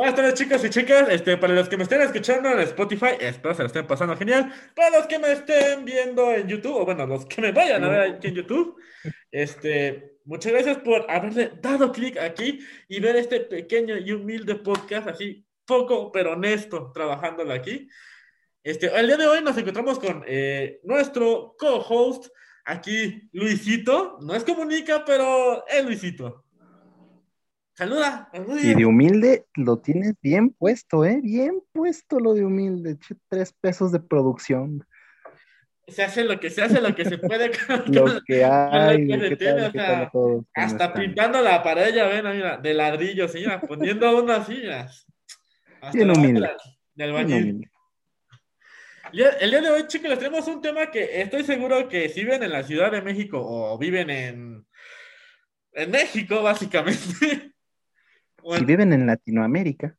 Buenas tardes, chicos y chicas. Este, para los que me estén escuchando en Spotify, espero se lo estén pasando genial. Para los que me estén viendo en YouTube, o bueno, los que me vayan a ver aquí en YouTube, este, muchas gracias por haberle dado clic aquí y ver este pequeño y humilde podcast, así poco pero honesto, trabajándolo aquí. Este, el día de hoy nos encontramos con eh, nuestro co-host, aquí Luisito. No es comunica, pero es Luisito. Saluda. Y de humilde lo tienes bien puesto, ¿eh? Bien puesto lo de humilde. Tres pesos de producción. Se hace lo que se hace, lo que se puede. lo que hay. hasta pintando la pared, ya ven, mira, de ladrillo, señora, poniendo uno así, Bien humilde. Del bañil. El día de hoy, chicos, les tenemos un tema que estoy seguro que si viven en la Ciudad de México o viven en, en México, básicamente, si viven en Latinoamérica.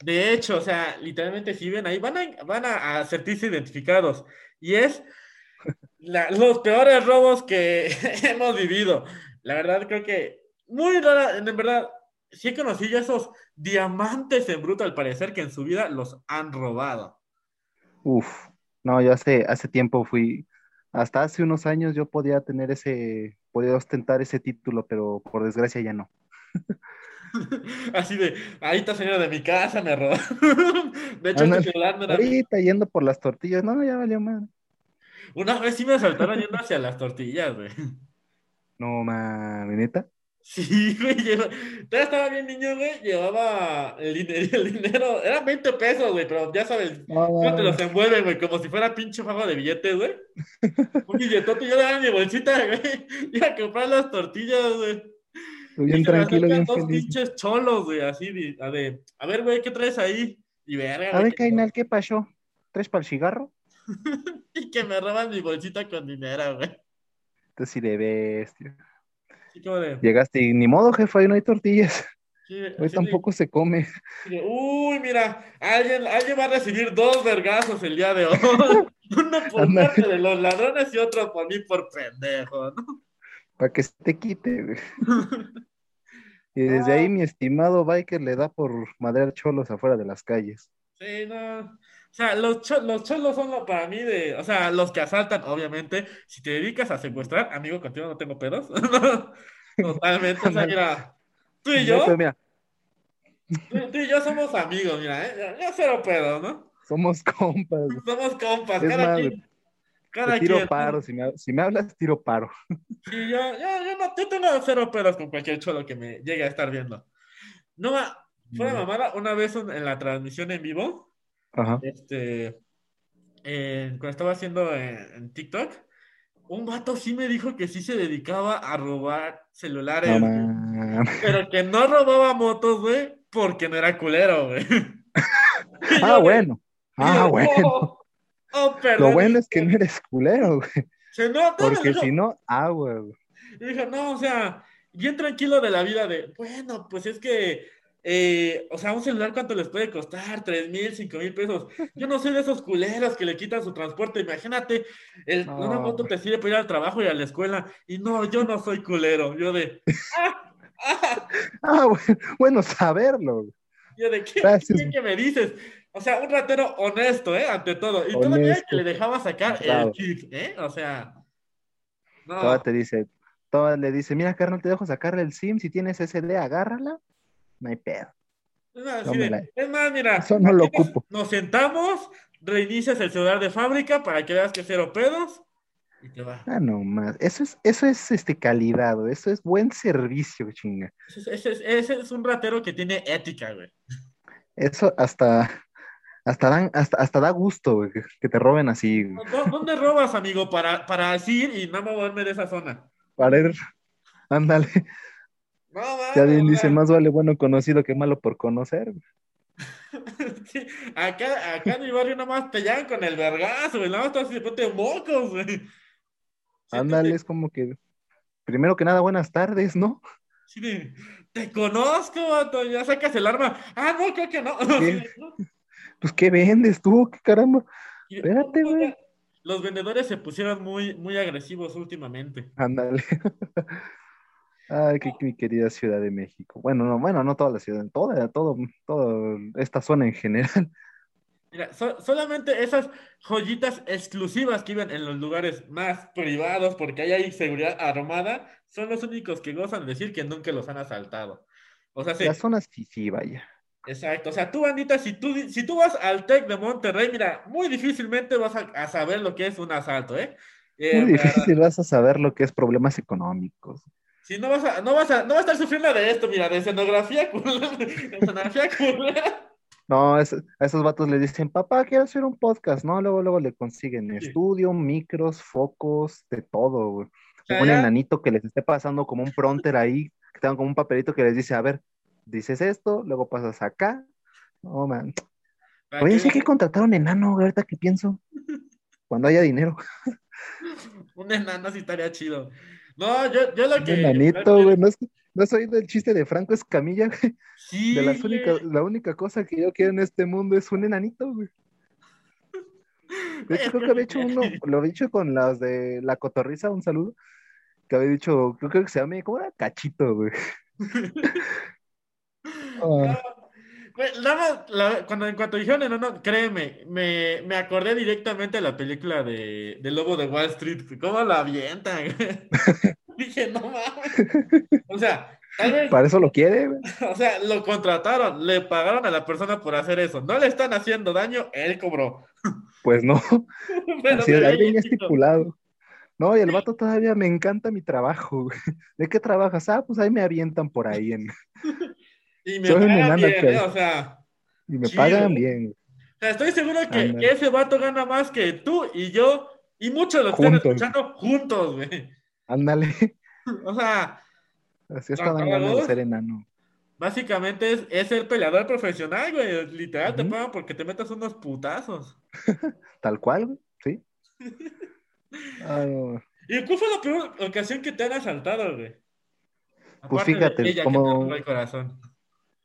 De hecho, o sea, literalmente si viven ahí, van a, van a, sentirse identificados. Y es los peores robos que hemos vivido. La verdad, creo que muy rara, en verdad, sí he conocido esos diamantes en bruto, al parecer, que en su vida los han robado. Uf, no, yo hace, hace tiempo fui, hasta hace unos años yo podía tener ese, podía ostentar ese título, pero por desgracia ya no. Así de, ahí está señora de mi casa, me robó. De hecho, Ahorita yendo por las tortillas, no, ya valió mal. Una vez sí me saltaron yendo hacia las tortillas, güey. No, mami, neta. Sí, güey, todavía estaba bien niño, güey, llevaba el dinero, el dinero, eran 20 pesos, güey, pero ya sabes, cómo te los envuelven, güey, como si fuera pinche juego de billetes, güey. Un billetote, yo le daba mi bolsita, güey, iba a comprar las tortillas, güey bien tranquilo, bien dos pinches cholos, güey, así de, a, de, a ver, güey, ¿qué traes ahí? Y verga, A ver, Cainal, ¿qué pasó? ¿Tres para el cigarro? y que me roban mi bolsita con dinero, güey. Entonces sí de bestia. Sí, de... Llegaste y ni modo, jefe, ahí no hay tortillas. Hoy tampoco se come. Uy, mira, alguien, alguien va a recibir dos vergazos el día de hoy. Uno por parte de los ladrones y otro por mí por pendejo, ¿no? para que se te quite, Y desde ahí mi estimado biker le da por madrear cholos afuera de las calles. Sí, no. O sea, los, cholos son para mí de, o sea, los que asaltan, obviamente. Si te dedicas a secuestrar, amigo, contigo no tengo pedos. Totalmente. o sea, mira, tú y yo. mira. Tú, y yo somos amigos, mira, ¿eh? Ya, cero pedos, ¿no? Somos compas. Somos compas, cada quien tiro paro, si me, si me, hablas, tiro paro. Sí, yo, yo, yo, no, yo tengo cero pedos con cualquier cholo que me llegue a estar viendo. No, fue mamada, una vez en la transmisión en vivo, este, cuando estaba haciendo en, TikTok, un vato sí me dijo que sí se dedicaba a robar celulares, pero que no robaba motos, güey, porque no era culero, güey. ah, bueno. Ah, bueno. Oh, Lo bueno es que no eres culero, güey. Se nota. Porque si no, agua, güey. Y dijo, no, o sea, bien tranquilo de la vida de, bueno, pues es que, eh, o sea, un celular, ¿cuánto les puede costar? ¿Tres mil, cinco mil pesos? Yo no soy de esos culeros que le quitan su transporte. Imagínate, el, una moto te sirve para ir al trabajo y a la escuela. Y no, yo no soy culero. Yo de, ah, ah, ah bueno, saberlo. Yo de, ¿qué, ¿qué me dices? O sea, un ratero honesto, ¿eh? Ante todo. Y todavía que le dejaba sacar el kit, ¿eh? O sea. No. Toda te dice, toda le dice, mira, carnal, te dejo sacarle el SIM, si tienes SD, agárrala. No hay pedo. es más, mira. Eso no lo ocupo. Nos sentamos, reinicias el celular de fábrica para que veas que cero pedos y te va. Ah, no más. Eso es, eso es este calidad, eso es buen servicio, chinga. Ese es, ese es un ratero que tiene ética, güey. Eso hasta hasta, dan, hasta, hasta da gusto, que te roben así. ¿Dónde robas, amigo? Para, para ir y no moverme de esa zona. Para ir, ándale. No, ya bien dice, más vale bueno conocido que malo por conocer. acá, acá en mi barrio nomás te llaman con el vergazo, güey. Nada más te ponte mocos, güey. Ándale, es como que, primero que nada, buenas tardes, ¿no? Sí, te conozco, ya sacas el arma. Ah, no, creo que no. pues, ¿qué vendes tú? ¿Qué caramba? Espérate, güey. Los vendedores se pusieron muy, muy agresivos últimamente. Ándale. Ay, qué, mi querida Ciudad de México. Bueno, no, bueno, no toda la ciudad, toda, todo, toda esta zona en general. Mira, solamente esas joyitas exclusivas que viven en los lugares más privados, porque ahí hay seguridad armada, son los únicos que gozan de decir que nunca los han asaltado. O sea, sí. Las zonas sí, sí, vaya. Exacto. O sea, tú, bandita, si tú, si tú vas al TEC de Monterrey, mira, muy difícilmente vas a, saber lo que es un asalto, ¿eh? eh muy difícil vas a saber lo que es problemas económicos. Si no vas a, no vas a, no vas a estar sufriendo de esto, mira, de escenografía de escenografía No, a esos vatos le dicen, papá, quiero hacer un podcast, ¿no? Luego, luego le consiguen estudio, micros, focos, de todo, güey. Un enanito que les esté pasando como un pronter ahí, que tengan como un papelito que les dice, a ver, dices esto, luego pasas acá. Oh, man. Oye, hay que contratar un enano, ahorita que pienso. Cuando haya dinero. un enano sí estaría chido. No, yo, yo lo que. Un enanito, güey. No, no has oído el chiste de Franco Escamilla, güey. Sí. De las únicas, la única cosa que yo quiero en este mundo es un enanito, güey. De hecho, creo que había hecho uno, lo había dicho con las de la cotorriza, un saludo, que había dicho, creo, que se llama, ¿cómo era? Cachito, güey. Ah. cuando en cuanto dijeron créeme, me, me, acordé directamente de la película de, de Lobo de Wall Street, cómo la avientan. Dije, no mames. O sea, tal vez. Para eso lo quiere, O sea, lo contrataron, le pagaron a la persona por hacer eso. No le están haciendo daño, él cobró. Pues no. Pero Así bien estipulado. No, y el vato todavía me encanta mi trabajo. ¿De qué trabajas? Ah, pues ahí me avientan por ahí en. Y me pagan bien, ¿eh? o sea. Y me pagan bien. O sea, estoy seguro que, ese vato gana más que tú y yo y muchos lo están escuchando juntos, güey. Ándale. O sea. Así está ganas de ser enano. Básicamente es, es ser peleador profesional, güey. Literal, te pagan porque te metas unos putazos. Tal cual, güey, sí. ¿Y cuál fue la peor ocasión que te han asaltado, güey? pues fíjate, como... el corazón.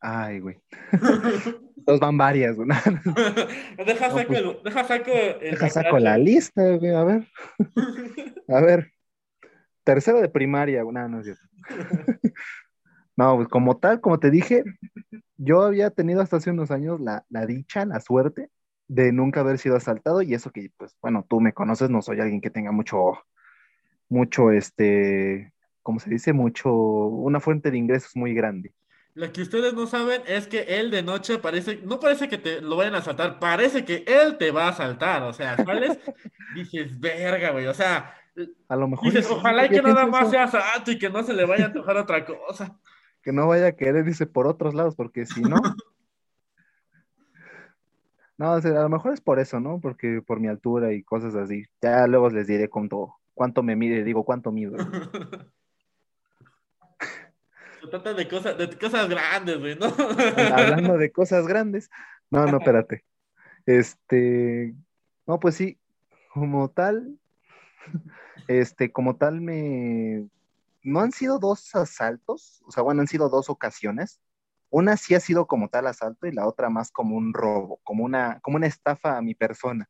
Ay, güey. Dos van varias, güey. deja saco, pues, deja saco, deja saco la lista, güey, a ver. A ver. Tercero de primaria, güey. No, no es cierto. No, pues como tal, como te dije, yo había tenido hasta hace unos años la, la dicha, la suerte de nunca haber sido asaltado y eso que, pues, bueno, tú me conoces, no soy alguien que tenga mucho, mucho, este, ¿cómo se dice? Mucho, una fuente de ingresos muy grande. Lo que ustedes no saben es que él de noche parece, no parece que te lo vayan a asaltar, parece que él te va a asaltar, o sea, ¿sabes? dices, verga, güey, o sea, a lo mejor dices, ojalá que nada más sea asalto y que no se le vaya a antojar otra cosa. Que no vaya a querer, dice, por otros lados, porque si no... no, o sea, a lo mejor es por eso, ¿no? Porque por mi altura y cosas así. Ya luego les diré cuánto, cuánto me mide, digo, cuánto mido. Se trata de cosas, de cosas grandes, güey, ¿no? Hablando de cosas grandes. No, no, espérate. Este, no, pues sí, como tal, este, como tal me, no han sido dos asaltos, o sea, bueno, han sido dos ocasiones. Una sí ha sido como tal asalto y la otra más como un robo, como una, como una estafa a mi persona.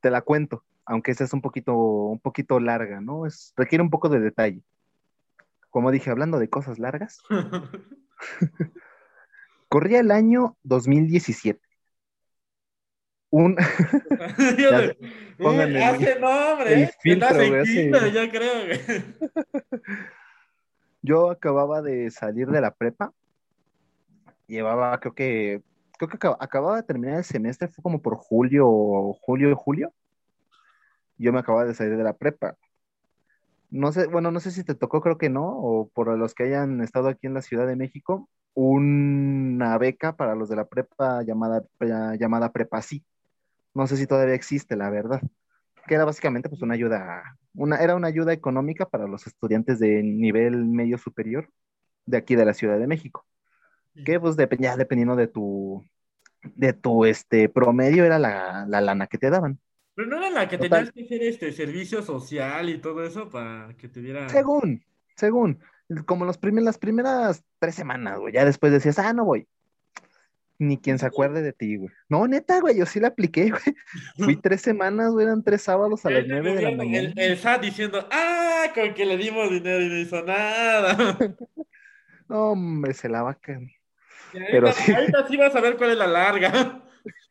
Te la cuento, aunque esa es un poquito, un poquito larga, ¿no? Es, requiere un poco de detalle como dije, hablando de cosas largas, corría el año 2017. Un... Pónganle hace nombre, ¿eh? yo creo. yo acababa de salir de la prepa. Llevaba, creo que, creo que acababa de terminar el semestre, fue como por julio, julio, julio. Yo me acababa de salir de la prepa no sé, bueno, no sé si te tocó, creo que no, o por los que hayan estado aquí en la Ciudad de México, una beca para los de la prepa llamada, llamada Prepa Sí. No sé si todavía existe, la verdad. Que era básicamente pues una ayuda, una, era una ayuda económica para los estudiantes de nivel medio superior de aquí de la Ciudad de México. Que pues dependía, dependiendo de tu, de tu este promedio, era la, la lana que te daban. Pero no era la que tenías que hacer este servicio social y todo eso para que te diera. Según, según. Como los las primeras tres semanas, güey. Ya después decías, ah, no voy. ni quien se acuerde de ti, güey. No, neta, güey, yo sí la apliqué, güey. Fui tres semanas, güey, eran tres sábados a las nueve de la mañana. el, el SAT diciendo, ah, con que le dimos dinero y no hizo nada. No, hombre, se la va a ahorita, Pero sí. ahorita sí vas a ver cuál es la larga.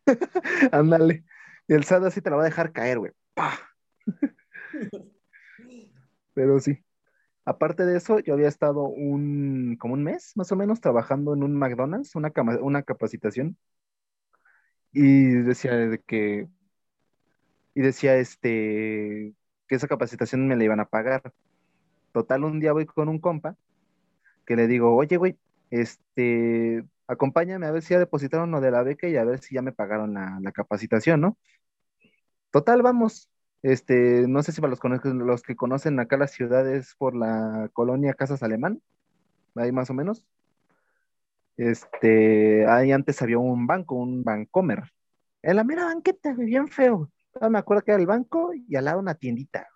Ándale. Y el SAT así te la va a dejar caer, güey. ¡Pah! Pero sí. Aparte de eso, yo había estado un, como un mes, más o menos, trabajando en un McDonald's, una, una capacitación. Y decía de que, y decía este, que esa capacitación me la iban a pagar. Total, un día voy con un compa que le digo, oye, güey, este, acompáñame a ver si ya depositaron lo de la beca y a ver si ya me pagaron la, capacitación, ¿no? Total, vamos. Este, no sé si para los, los que conocen acá las ciudades por la colonia Casas Alemán, ahí más o menos. Este, ahí antes había un banco, un Bancomer. En la mera banqueta, bien feo. Todavía me acuerdo que era el banco y al lado una tiendita.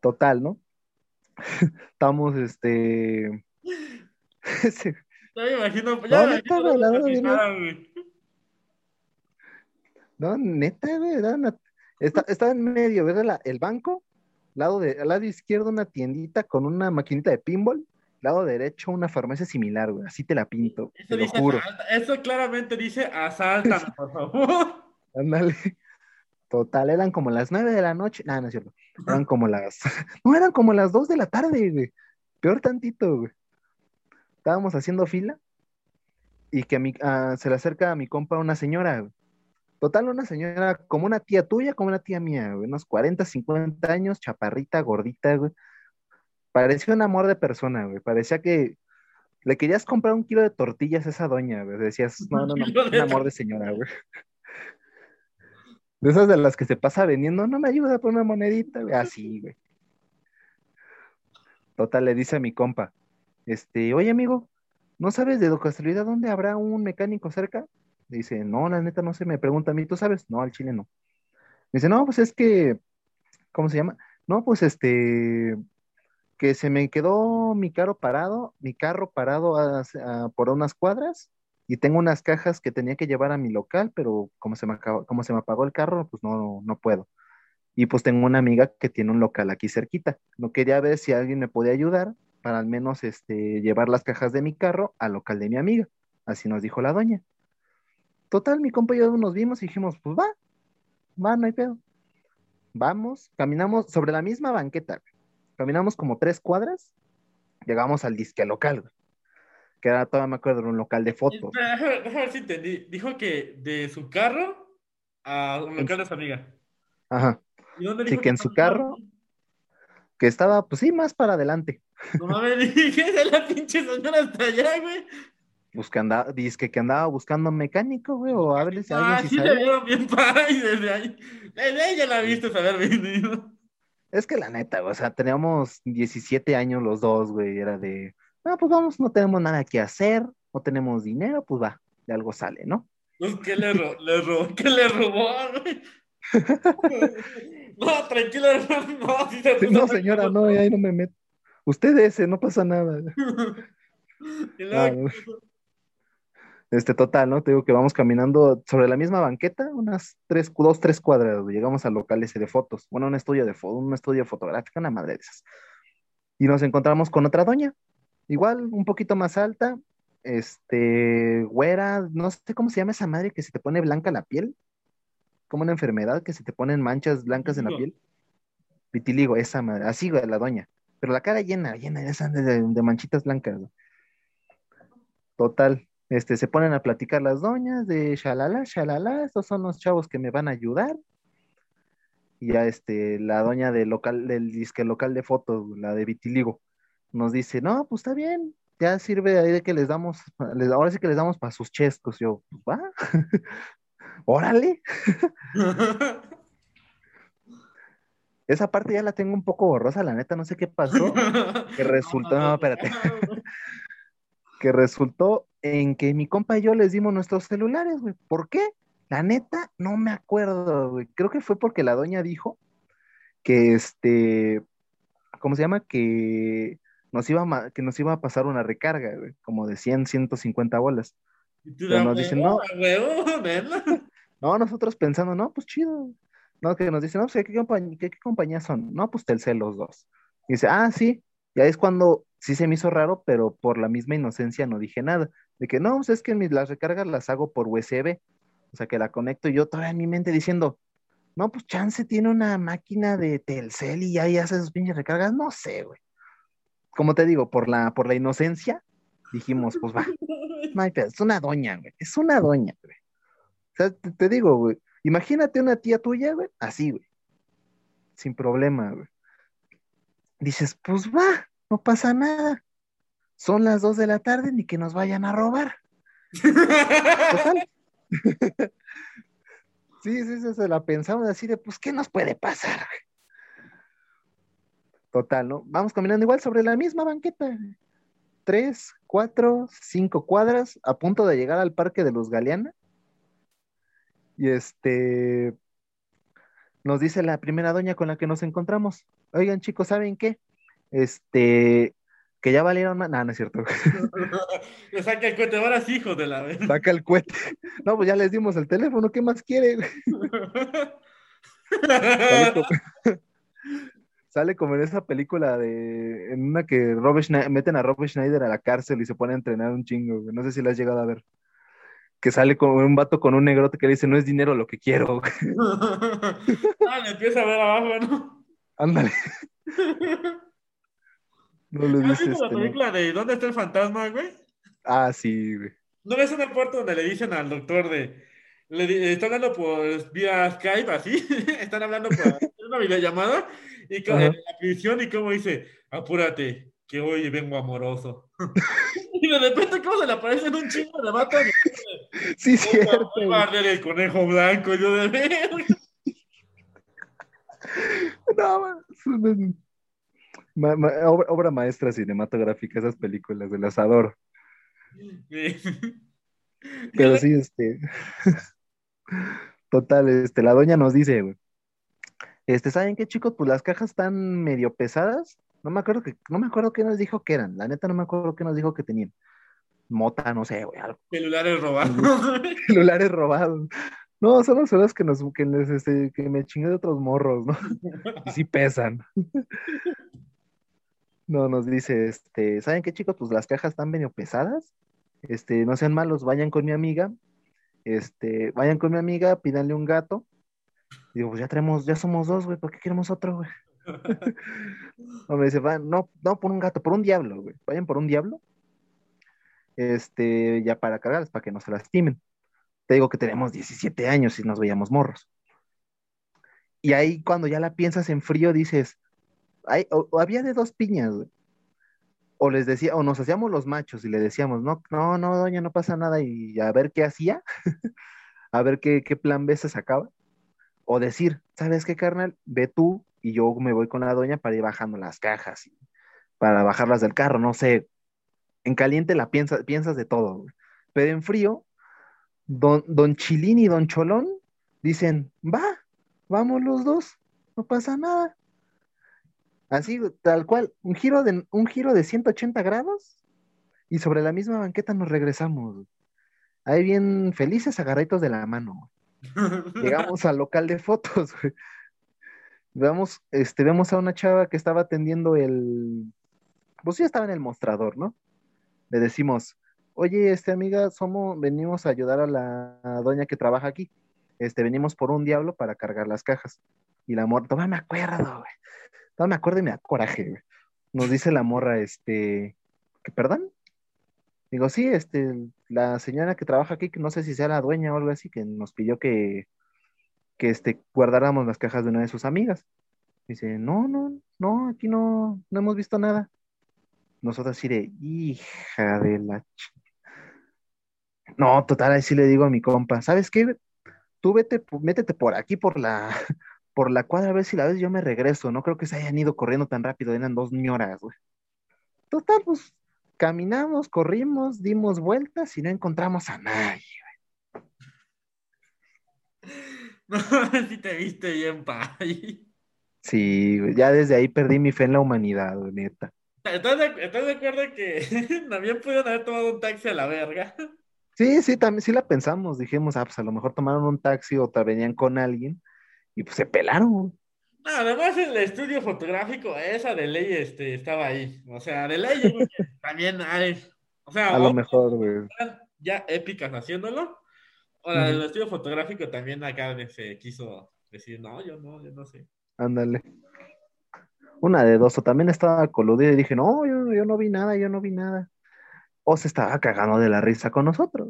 Total, ¿no? Estamos, este. me imagino, No, me neta, imagino la verdad, güey. No, neta, güey, una- está- estaba en medio, ¿verdad? La- el banco, lado de, al lado izquierdo una tiendita con una maquinita de pinball, lado derecho una farmacia similar, güey, así te la pinto, Eso te lo dice juro. asalta- Eso claramente dice asáltame, por favor. Ándale. Total, eran como las nueve de la noche, no, no es cierto, eran como las, no, eran como las dos de la tarde, güey, peor tantito, güey. Estábamos haciendo fila y que a mi, se le acerca a mi compa una señora. Total, una señora como una tía tuya, como una tía mía, güey, unos 40, 50 años, chaparrita, gordita, güey. Parecía un amor de persona, güey. Parecía que le querías comprar un kilo de tortillas a esa doña, güey. Decías, no, no, no, un amor de señora, güey. De esas de las que se pasa vendiendo, no me ayuda por una monedita, güey. Así, güey. Total, le dice a mi compa, este, oye, amigo, ¿no sabes de casualidad dónde habrá un mecánico cerca? Dice, no, la neta no sé, me pregunta a mí, ¿tú sabes? No, al chile no. Dice, no, pues es que, ¿cómo se llama? No, pues este, que se me quedó mi carro parado, mi carro parado por unas cuadras y tengo unas cajas que tenía que llevar a mi local, pero como se me acabó- como se me apagó el carro, pues no, no puedo. Y pues tengo una amiga que tiene un local aquí cerquita. No quería ver si alguien me podía ayudar para al menos este, llevar las cajas de mi carro al local de mi amiga. Así nos dijo la doña. Total, mi compa y yo nos vimos y dijimos, pues va, va, no hay pedo. Vamos, caminamos sobre la misma banqueta. güey. Caminamos como tres cuadras, llegamos al disque local, güey, que era, todavía me acuerdo, era un local de fotos. Espera, Déjame déjame ver si entendí. Dijo que de su carro a un local de su amiga. Ajá, ¿Y dónde Sí, dijo que en su carro. Que estaba, pues sí, más para adelante. No mames, dije de la pinche señora hasta allá, güey. Pues que andaba, dice que andaba buscando un mecánico, güey, o a ver si Ah, alguien sí si le vieron bien y desde ahí. Desde la viste haber venido. Es que la neta, güey, o sea, teníamos 17 años los dos, güey, era de, no, pues vamos, no tenemos nada que hacer, no tenemos dinero, pues va, de algo sale, ¿no? Pues, ¿qué le, ro le robó? ¿Qué le robó, güey? No, tranquilo. No, No, mal. señora, no, ahí no me meto. Usted ese, no pasa nada. Ah, no. Este, total, ¿no? Te digo que vamos caminando sobre la misma banqueta, unas tres, dos, tres cuadras. Llegamos al local ese de fotos, bueno, un estudio de foto, un estudio fotográfico, una madre de esas. Y nos encontramos con otra doña, igual, un poquito más alta, este, güera, no sé cómo se llama esa madre que se te pone blanca la piel, como una enfermedad que se te ponen manchas blancas en la piel. Vitiligo, esa madre, así, güey, la doña. Pero la cara llena, llena de, esas- de, de manchitas blancas, güey. Total, este, se ponen a platicar las doñas de shalala, shalala, estos son los chavos que me van a ayudar. Y ya este, la doña del local, del disque local de fotos, la de Vitiligo, nos dice, no, pues está bien, ya sirve ahí de que les damos, les- ahora sí que les damos para sus chescos. Yo, pues va, órale. Esa parte ya la tengo un poco borrosa, la neta, no sé qué pasó. Que resultó, no, espérate. que resultó en que mi compa y yo les dimos nuestros celulares, güey. ¿Por qué? La neta, no me acuerdo, güey. Creo que fue porque la doña dijo que este, ¿cómo se llama? Que nos iba a, que nos iba a pasar una recarga, güey, como de 100, 150 bolas. Pero nos dicen, no. No, nosotros pensando, no, pues chido. No, que nos dicen, no, pues, ¿qué, compañía, qué, compañía son? No, pues Telcel los dos. Y dice, ah, sí. Ya es cuando sí se me hizo raro, pero por la misma inocencia no dije nada. De que no, pues es que mis, las recargas las hago por USB. O sea, que la conecto y yo todavía en mi mente diciendo, no, pues Chance tiene una máquina de Telcel y ahí hace sus pinches recargas. No sé, güey. Como te digo, por la, por la inocencia, dijimos, pues va, es una doña, güey. Es una doña, güey. Sea, te, digo, güey. Imagínate una tía tuya, güey, así, güey. Sin problema, güey. Dices, pues va, no pasa nada. Son las dos de la tarde, ni que nos vayan a robar. Total. Sí, sí, sí, se la pensamos así de, pues, ¿qué nos puede pasar? Total, ¿no? Vamos caminando igual sobre la misma banqueta. Tres, cuatro, cinco cuadras, a punto de llegar al Parque de los Galeana. Y este, nos dice la primera doña con la que nos encontramos, oigan chicos, ¿saben qué? Este, que ya valieron más. No, no es cierto. Le saca el cohete, ahora sí, hijo de la vez. Saca el cohete. No, pues ya les dimos el teléfono, ¿qué más quiere? Sale como, en esa película de. En una que Robert meten a Robert Schneider a la cárcel y se pone a entrenar un chingo. No sé si la has llegado a ver. Que sale con un vato con un negrote que le dice: No es dinero lo que quiero. ah, le empieza a ver abajo, ¿no? Ándale. No le dices. la este, película de ¿Dónde está el fantasma, güey? Ah, sí, güey. ¿No ves una puerta donde le dicen al doctor de. Le, están hablando por vía Skype, así. están hablando por una videollamada. Y con la prisión, y como dice: Apúrate, que hoy vengo amoroso. y de repente, ¿cómo se le aparece en un chingo de vato? Sí, cierto. El conejo blanco, yo de ver. no, man obra, maestra cinematográfica, esas películas de las adoro. Pero sí, este. Total, este, la doña nos dice, güey. Este, ¿saben qué, chicos? Pues las cajas están medio pesadas. No me acuerdo que, no me acuerdo qué nos dijo que eran. La neta no me acuerdo qué nos dijo que tenían. Mota, no sé, güey, Celulares robados. Celulares robados. No, son las horas que nos, que, este, que me chingué de otros morros, ¿no? Y sí pesan. No, nos dice, este, ¿saben qué chicos? Pues las cajas están medio pesadas. Este, no sean malos, vayan con mi amiga. Este, vayan con mi amiga, pídanle un gato. Digo, pues ya tenemos, ya somos dos, güey, ¿por qué queremos otro, güey? no, me dice, no, no por un gato, por un diablo, güey. Vayan por un diablo. Este, ya para cargarles, para que no se lastimen. Te digo que tenemos 17 años y nos veíamos morros. Y ahí cuando ya la piensas en frío, dices, o, había de dos piñas, O les decía, o nos hacíamos los machos y le decíamos, no, no, no, doña, no pasa nada, y a ver qué hacía, a ver qué, plan B se sacaba. O decir, ¿sabes qué, carnal? Ve tú y yo me voy con la doña para ir bajando las cajas, y para bajarlas del carro, no sé. En caliente la piensas, piensas de todo, pero en frío, don, don Chilín y don Cholón dicen, va, vamos los dos, no pasa nada. Así, tal cual, un giro de, un giro de 180 grados y sobre la misma banqueta nos regresamos. Ahí bien felices, agarritos de la mano. Llegamos al local de fotos. Vemos, este, vemos a una chava que estaba atendiendo el, pues ya estaba en el mostrador, ¿no? Le decimos, oye, este amiga, somos, venimos a ayudar a la doña que trabaja aquí. Este, venimos por un diablo para cargar las cajas. Y la amor, toma, me acuerdo, güey. No me acuerdo y me da coraje, güey. Nos dice la morra, este, ¿que perdón? Digo, sí, este, la señora que trabaja aquí, que no sé si sea la dueña o algo así, que nos pidió que, que este, guardáramos las cajas de una de sus amigas. Dice, no, no, no, aquí no, no hemos visto nada. Nosotros así de, hija de la ch... No, total, ahí sí le digo a mi compa, ¿sabes qué? Tú vete, métete por aquí, por la, por la cuadra a ver si la vez yo me regreso. No creo que se hayan ido corriendo tan rápido, eran dos ñoras, güey. Total, pues caminamos, corrimos, dimos vueltas y no encontramos a nadie, güey. No, si te viste bien, pay. Sí, ya desde ahí perdí mi fe en la humanidad, neta. ¿Estás de, acuerdo que también pudieron haber tomado un taxi a la verga? Sí, sí, también sí la pensamos. Dijimos, ah, pues a lo mejor tomaron un taxi o venían con alguien y pues se pelaron. güey. No, además el estudio fotográfico, esa de ley este, estaba ahí. O sea, de ley que también hay. O sea, A lo mejor, güey. ya épicas haciéndolo. O la del estudio fotográfico también acá se quiso decir, no, yo no, yo no sé. Ándale. Una de dos, o también estaba coludido y dije, no, yo, yo no vi nada, yo no vi nada. O se estaba cagando de la risa con nosotros.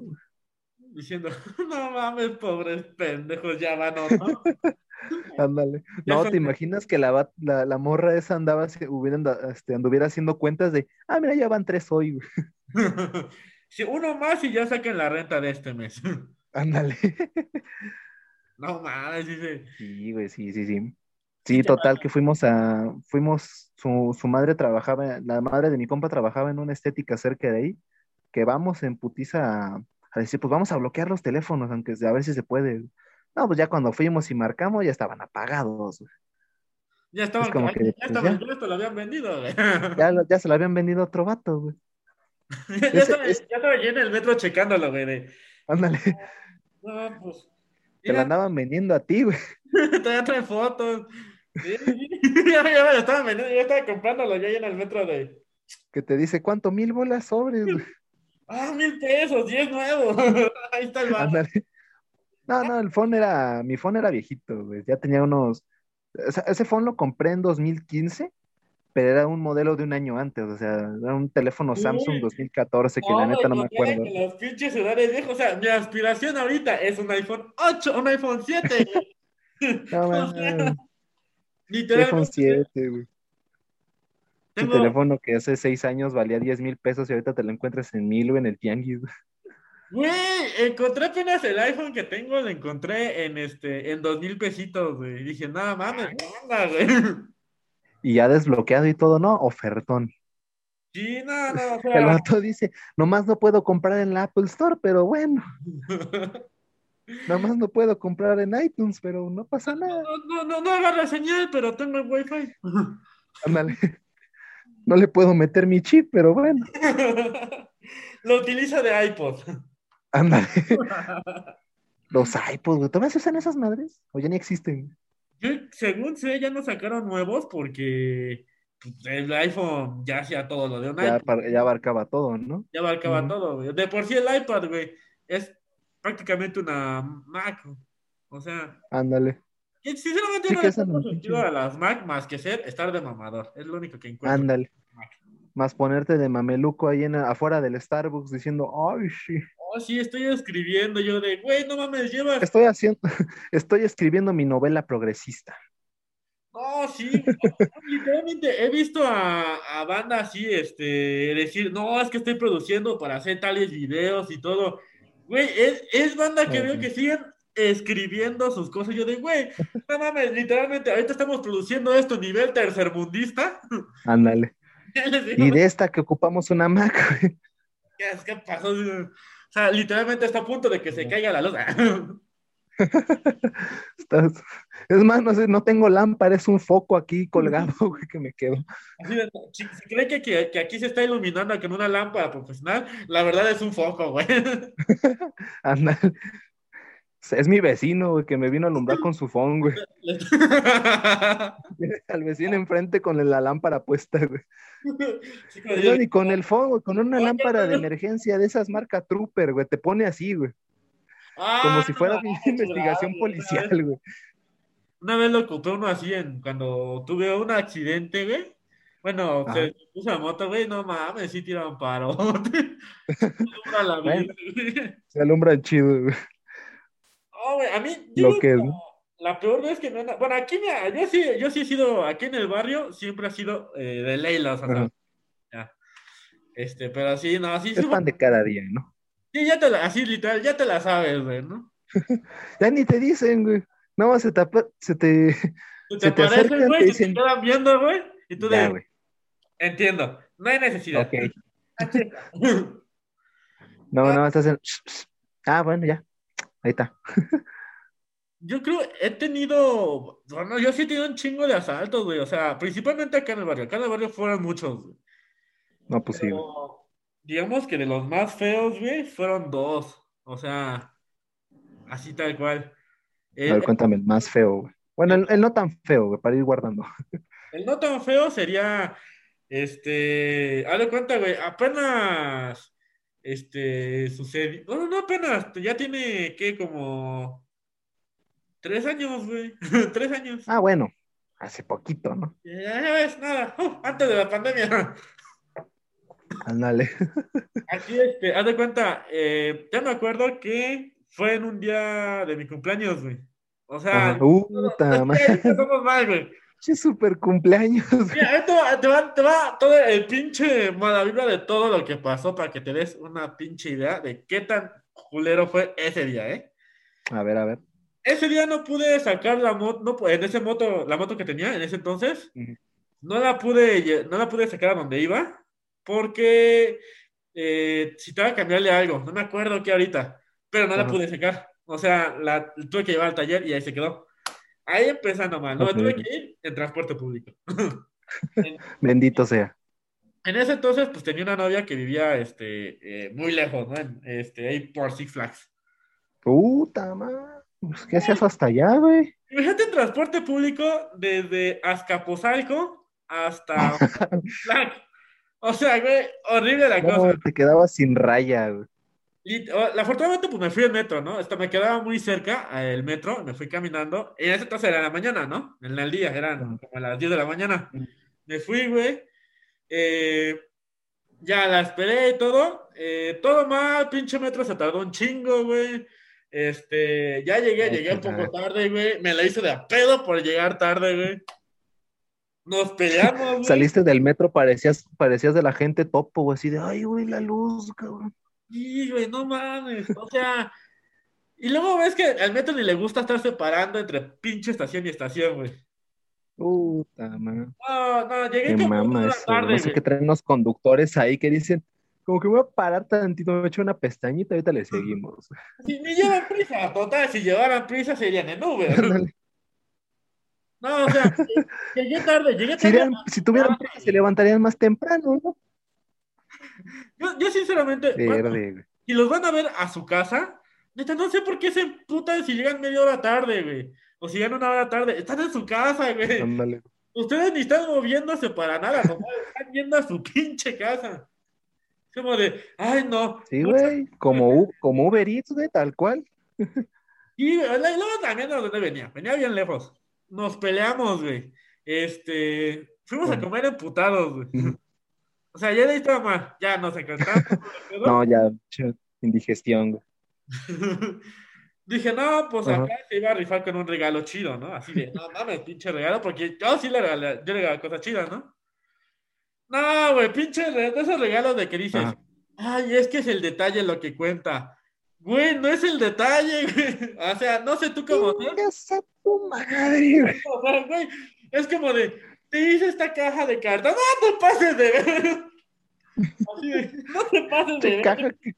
Diciendo, no mames, pobres pendejos, ya van otro. Ándale. No, ¿te imaginas que la, la, la morra esa andaba, haci- hubiera anda- este, anduviera haciendo cuentas de, ah, mira, ya van tres hoy. Si uno más y ya sacan la renta de este mes. Ándale. No mames, dice. Sí, güey, sí, sí, sí. Sí, total, que fuimos a, fuimos, su, su madre trabajaba, la madre de mi compa trabajaba en una estética cerca de ahí, que vamos en putiza a, a decir, pues vamos a bloquear los teléfonos, aunque a ver si se puede. No, pues ya cuando fuimos y marcamos ya estaban apagados, güey. Ya estaban, Es como que, ya pues, estaban, ya. ya esto lo habían vendido, güey. Ya, lo- ya se lo habían vendido a otro vato, güey. Ya, Ese- estaba, es- ya estaba en el metro checándolo, güey. de, Ándale, no, pues. te la andaban vendiendo a ti, güey. todavía trae fotos. Sí, me lo estaban vendiendo, yo estaba comprándolo ya en el metro de. Que te dice, ¿cuánto? Mil bolas sobres, güey. Ah, mil pesos, diez nuevos. Ahí está el bar. No, no, el phone era, mi phone era viejito, güey. Ya tenía unos, o sea, ese phone lo compré en 2015, pero era un modelo de un año antes, o sea, era un teléfono Samsung Uy. 2014 que la neta no me acuerdo. que los pinches celulares viejos. O sea, mi aspiración ahorita es un iPhone 8, un iPhone 7. güey. No, man, literalmente 7, güey. Tengo, teléfono que hace 6 años valía 10 mil pesos y ahorita te lo encuentras en mil, güey, en el tianguis. güey. encontré apenas el iPhone que tengo, lo encontré en este, en dos mil pesitos, güey. Y dije, nada mames, ¿qué onda, güey? Y ya desbloqueado y todo, ¿no? Ofertón. Sí, no, no, o El sea, vato dice, nomás no puedo comprar en la Apple Store, pero bueno, nomás no puedo comprar en iTunes, pero no pasa nada. no, no, no, no agarra señal, pero tengo el Wi-Fi. Ándale. No le puedo meter mi chip, pero bueno. Lo utiliza de iPod. Ándale. Los iPods, güey. ¿Todavía se usan esas madres? ¿O ya ni existen? Yo, según sé, ya no sacaron nuevos porque pues, el iPhone ya hacía todo lo de un Ya, iPod. ya abarcaba todo, ¿no? Ya abarcaba todo, güey. De por sí el iPad, güey, es prácticamente una Mac. O sea, Ándale. sinceramente Sí no no- sentido a las Mac más que ser estar de mamador. Es lo único que encuentro. Ándale. Más ponerte de mameluco ahí en, afuera del Starbucks diciendo, ay, sí. Oh, sí, estoy escribiendo yo de, güey, no mames, llevas. Estoy haciendo, estoy escribiendo mi novela progresista. No, sí, literalmente he visto a, a banda así, este, decir, no, es que estoy produciendo para hacer tales videos y todo. Güey, es, es banda que veo que siguen escribiendo sus cosas. Yo de, güey, no mames, literalmente, ahorita estamos produciendo esto nivel tercermundista. Ándale. Digo, Y de esta que ocupamos una Mac, güey. ¿qué, es- qué pasó? O sea, literalmente está a punto de que se caiga la luz. Estás- Es más, no sé, no tengo lámpara, es un foco aquí colgado, güey, que me quedo. Así de, si, si creen que, que, que aquí se está iluminando con una lámpara profesional, la verdad es un foco, güey. Ándale. Es mi vecino, güey, que me vino a alumbrar con su phone, güey. Al vecino enfrente con la lámpara puesta, güey. Sí, No, ni con el phone, güey, con una lámpara de emergencia de esas marca Trooper, güey. Te pone así, güey. Ah, Como si fuera bien chulada, investigación policial, güey. Una vez lo ocupé uno así en cuando tuve un accidente, güey. Bueno, Ajá. se puso a moto, güey, no mames, sí tira un paro. Alumbra la vida, güey. Se alumbra chido, güey. No, güey, a mí, yo Lo que es, la- ¿no? La peor vez que me han... Bueno, aquí me... yo sí, yo sí he sido, aquí en el barrio, siempre ha sido eh, de Leila, o sea, ya. Este, pero sí, no, sí, sí, Es pan de cada día, ¿no? sí, ya te la, así literal, ya te la sabes, güey, ¿no? Ya ni te dicen, güey. Nada más se te, apa- se te... Se Se te te aparecen, te güey, se te quedan viendo, güey, y tú Ya, de, entiendo, no hay necesidad. Ok. No, no, estás en... Ah, bueno, ya. Ahí está. Yo creo, he tenido, bueno, yo sí he tenido un chingo de asaltos, güey, o sea, principalmente acá en el barrio, acá en el barrio fueron muchos, güey. No, pues sí, güey. Digamos que de los más feos, güey, fueron dos. O sea, así tal cual. A ver, cuéntame el más feo, güey. Bueno, el, no tan feo, güey, para ir guardando. El no tan feo sería, este, haz de cuenta, güey, apenas, este, sucedió, no, no apenas, ya tiene, ¿qué? Como tres años, güey, tres años. Ah, bueno, hace poquito, ¿no? Ya, ya ves, nada, uh, antes de la pandemia. Ándale. Aquí, este, haz de cuenta, eh, ya me acuerdo que fue en un día de mi cumpleaños, güey. O sea, puta madre. Somos mal, güey. Che, super cumpleaños. Mira, esto te va, te va todo el pinche maravilla de todo lo que pasó para que te des una pinche idea de qué tan culero fue ese día, ¿eh? A ver, a ver. Ese día no pude sacar la moto, no, en ese moto, la moto que tenía en ese entonces, no la pude, no la pude sacar a donde iba, porque eh, si te a cambiarle algo, no me acuerdo qué ahorita, pero no la pude sacar. O sea, la tuve que llevar al taller y ahí se quedó. Ahí empezando mal, ¿no? Tuve que ir en transporte público. Bendito sea. En ese entonces, pues tenía una novia que vivía este, eh, muy lejos, ¿no? este, ahí por Six Flags. Puta madre. Pues, ¿Qué hacías hasta allá, güey? Imagínate en transporte público desde Azcapotzalco hasta O sea, güey, horrible la cosa. Te quedabas sin raya, güey. Y, afortunadamente, pues me fui al metro, ¿no? Esto me quedaba muy cerca el metro, me fui caminando. Y en ese entonces era la mañana, ¿no? En el día, eran como a las 10 de la mañana. Me fui, güey. Eh, ya la esperé y todo. Eh, todo mal, pinche metro se tardó un chingo, güey. Este, ya llegué, llegué un poco tarde, güey. Me la hice de a pedo por llegar tarde, güey. Nos peleamos, güey. Saliste del metro, parecías, parecías de la gente topo, güey, así de, ay, güey, la luz, cabrón. Sí, güey, no mames. O sea, y luego ves que al metro ni le gusta estar separando entre pinche estación y estación, güey. Puta madre. No, no, llegué una tarde, No sé qué traen los conductores ahí que dicen, como que voy a parar tantito, me echo una pestañita, ahorita le seguimos. Si ni llevan prisa, total, si llevaran prisa serían en Uber. No, o sea, llegué tarde, llegué tarde. Si, tuvieran prisa, se levantarían más temprano, ¿no? Yo, yo sinceramente, si los van a ver a su casa, neta, no sé por qué se emputan si llegan media hora tarde, güey. O si llegan una hora tarde. Están en su casa, güey. Ustedes ni están moviéndose para nada, nomás están yendo a su pinche casa. Como de, ay, no. Sí, güey, como, como Uber Eats, güey, tal cual. Y luego también de dónde venía, venía bien lejos nos peleamos, güey. Este, fuimos a comer emputados, güey. O sea, ya de ahí estaba mal, ya nos encantamos. no, ya, indigestión, güey. Dije, no, pues acá se iba a rifar con un regalo chido, ¿no? Así de, no mames, pinche regalo, porque yo sí le regalé, yo le regalé cosas chidas, ¿no? No, güey, pinche, de esos regalos de que dices, ay, es que es el detalle lo que cuenta. Güey, no es el detalle, güey. O sea, no sé tú cómo hacer. tu madre, güey. O sea, güey, es como de, te hice esta caja de cartas. No te pases de ver. no te pases de ver. Caja que,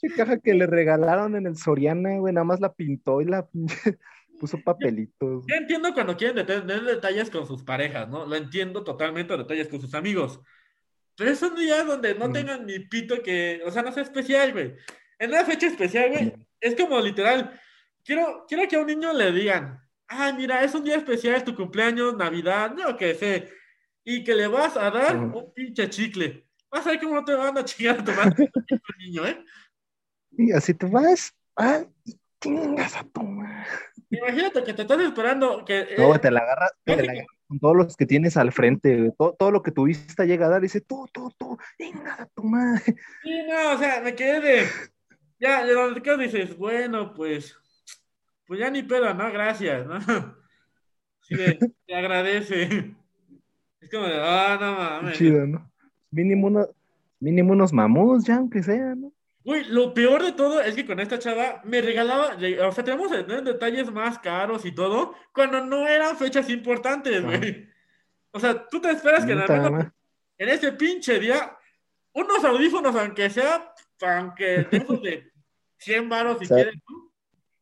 qué caja que le regalaron en el Soriana, güey. Nada más la pintó y la puso papelitos. Yo entiendo cuando quieren tener detalles con sus parejas, ¿no? Lo entiendo totalmente, detalles con sus amigos. Pero esos días donde no tengan ni pito que, o sea, no sea especial, güey en una fecha especial, güey, es como literal. Quiero, quiero que a un niño le digan, ah, mira, es un día especial, es tu cumpleaños, Navidad, no que sé, y que le vas a dar un pinche chicle. Vas a ver cómo no te van a chingar a tu madre, niño, ¿eh? Y así te vas, ah, chingas a tu madre. Imagínate que te estás esperando que... No, te la agarras, con todos los que tienes al frente, todo, todo, lo que tu vista llega a dar, dice, tú, tú, tú, chingas a tu madre. Sí, no, o sea, me quedé de ya, de donde te dices, bueno, pues, pues ya ni pedo, ¿no? Gracias, ¿no? Sí, te agradece. Es como de, ah, no mames. Chido, ¿no? Mínimo, uno, mínimo unos mamuts, ya, aunque sea, ¿no? Uy, lo peor de todo es que con esta chava me regalaba, o sea, tenemos detalles más caros y todo, cuando no eran fechas importantes, güey. O sea, tú te esperas que en, en ese pinche día, unos audífonos, aunque sea, aunque de esos de 100 varos si quieres,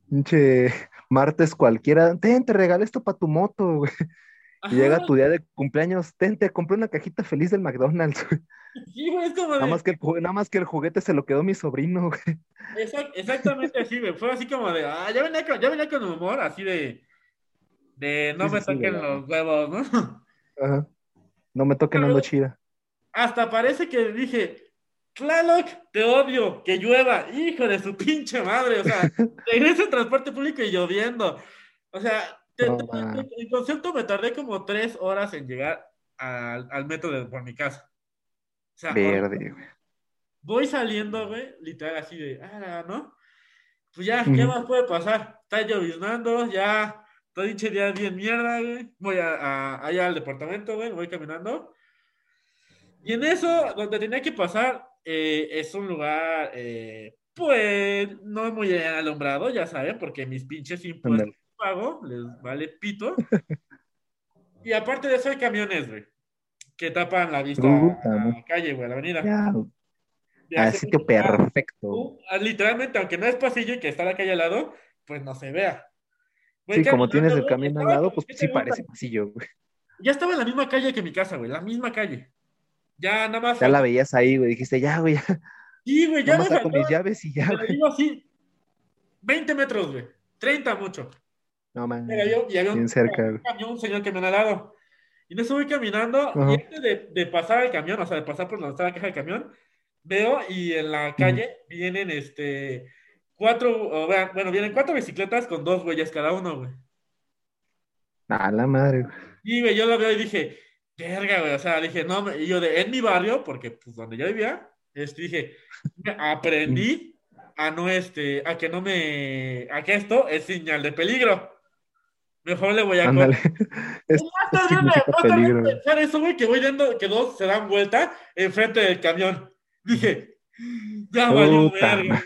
Pinche martes cualquiera. Ten, te regalé esto para tu moto, güey. Y llega tu día de cumpleaños, ten, te compré una cajita feliz del McDonald's, güey. Sí, güey, es como Nada de... más que el, nada más que el juguete se lo quedó mi sobrino, güey. Exact- exactamente así, güey. Fue así como de, ah, ya venía con, ya venía con humor, así de, de no Sí, me sí, toquen los huevos, ¿no? Ajá. No me toquen ando chida. Hasta parece que dije, Tlaloc, te odio, que llueva, hijo de su pinche madre, o sea, regresa en transporte público y lloviendo. O sea, te- el concepto me tardé como tres horas en llegar al, al metro de, por mi casa. O sea, Verde, güey. voy saliendo, güey, literal así de, ah, ¿no? Pues ya, ¿qué más puede pasar? Está lloviznando, ya, todo dicho día bien mierda, güey. Voy a, a- allá al departamento, güey, voy caminando. Y en eso, donde tenía que pasar, eh, es un lugar, eh, pues, no muy alumbrado, ya saben, porque mis pinches impuestos que pago, les vale pito. Y aparte de eso hay camiones, güey, que tapan la vista a la calle, güey, a la avenida. Ya, al sitio perfecto. Ah, literalmente, aunque no es pasillo y que está la calle al lado, pues no se vea. Sí, como tienes el camión al lado, pues ¿qué sí parece pasillo, güey. Ya estaba en la misma calle que mi casa, güey, la misma calle. Ya nada más. Ya la veías ahí, güey. Dijiste, ya, güey, ya. Sí, güey, ya me Nomás saco faltaba, mis llaves y ya, güey. digo así, 20 metros, güey, 30 mucho. No, man. Yo, y había un, Bien cerca, un camión, señor camión al lado. Y en eso voy caminando, y antes de, de pasar al camión, o sea, de pasar por donde está la caja del camión, veo y en la calle vienen este cuatro, bueno, vienen cuatro bicicletas con dos güeyes cada uno, güey. A la madre, güey. Y güey, yo lo veo y dije, verga, güey, o sea, dije, no, y yo de, en mi barrio, porque pues donde yo vivía, este, dije, aprendí a no, este, a que no me, a que esto es señal de peligro. Mejor le voy a Ándale. Es, Más tarde, más tarde pensar eso, güey, que voy dando, que dos se dan vuelta enfrente del camión. Dije, ya valió verga.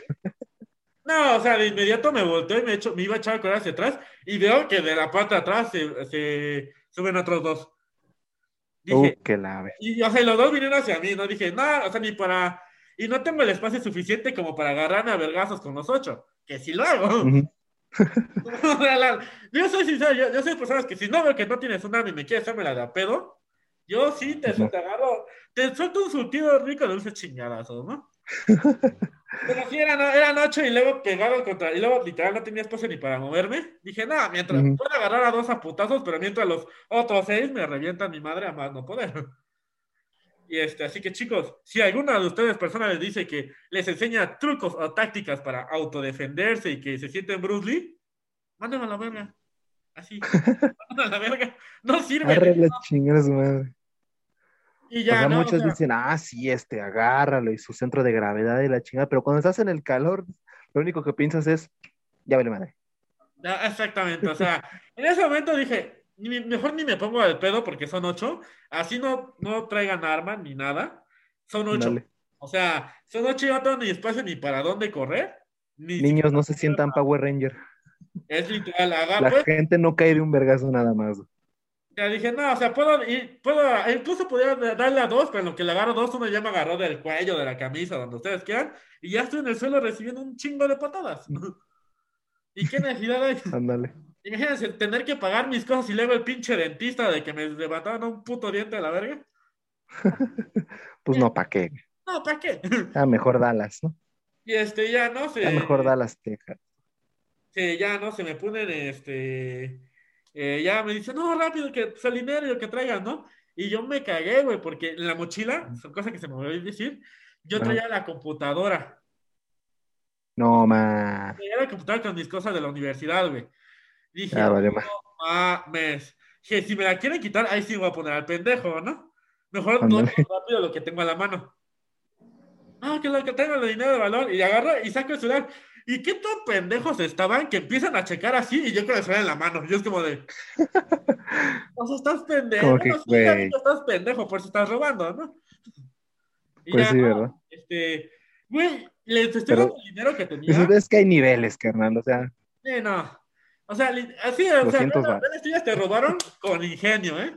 No, o sea, de inmediato me volteé y me, echo, me iba a echar a correr hacia atrás y veo que de la parte de atrás se, se suben otros dos. Dije, Uh, que la y, o sea, los dos vinieron hacia mí, no dije, no, o sea, ni para. Y no tengo el espacio suficiente como para agarrarme a vergazos con los ocho, que sí lo hago. Yo soy sincero, yo, yo soy personas que si no veo que no tienes un arma y me quieres hacerme la de a pedo, yo sí te, Ujú. te agarro, te suelto un surtido rico de dulces chingadazos, ¿no? Pero sí eran, eran ocho y luego pegaron contra, y luego literal no tenía espacio ni para moverme. Dije, nada, mientras Ujú. puedo agarrar a dos a putazos, pero mientras los otros seis me revientan mi madre a más no poder. Y este, así que chicos, si alguna de ustedes personas les dice que les enseña trucos o tácticas para autodefenderse y que se sienten Bruce Lee, mándenme a la verga. Así, mándenme a la verga. No sirve. Arre la chingada su madre. Y O ya, sea, ¿no? O muchos sea, dicen, ah, sí, este, agárralo y su centro de gravedad y la chingada, pero cuando estás en el calor, lo único que piensas es, ya vale madre. ya, exactamente, o sea, en ese momento dije, ni- mejor ni me pongo al pedo porque son ocho, así no, no traigan arma ni nada, son ocho. Dale. O sea, son ocho y no tengo ni espacio ni para dónde correr. Ni Niños, no se sientan Power Ranger. Es literal, La agarro. gente no cae de un vergazo nada más. Ya dije, no, o sea, puedo ir, puedo, incluso podría darle a dos, pero en lo que le agarro dos, uno ya me agarró del cuello, de la camisa, donde ustedes quieran, y ya estoy en el suelo recibiendo un chingo de patadas. ¿Y qué necesidad hay? Ándale. Imagínense tener que pagar mis cosas y luego el pinche dentista de que me levantaron un puto diente de la verga. Pues no, ¿para qué? No, ¿para qué? A mejor Dallas, ¿no? Y este, ya no sé. A mejor Dallas, Texas. Sí, ya no se me ponen, este, eh, ya me dicen, no, rápido, que pues, el dinero que traigan, ¿no? Y yo me cagué, güey, porque en la mochila, son cosas que se me olvidó decir, yo traía la computadora, No, ma. traía la computadora con mis cosas de la universidad, güey. Dije, Ya vale, no ma. mames. Dije, si me la quieren quitar, ahí sí voy a poner al pendejo, ¿no? Mejor doy rápido lo que tengo a la mano. Ah, que lo que tengo el dinero de valor. Y agarro y saco el celular. ¿Y qué tan pendejos estaban que empiezan a checar así y yo con el celular en la mano? Yo es como de. O sea, estás pendejo. Que, no, sí, estás pendejo, por eso estás robando, ¿no? Y Pues ya, sí, ¿no? ¿verdad? Este. Güey, les estoy Pero- dando el dinero que tenía. Es que hay niveles, carnal. O sea, Sí, no. O sea, así, o sea, 200 ven- varos. ven, estrellas te robaron con ingenio, ¿eh?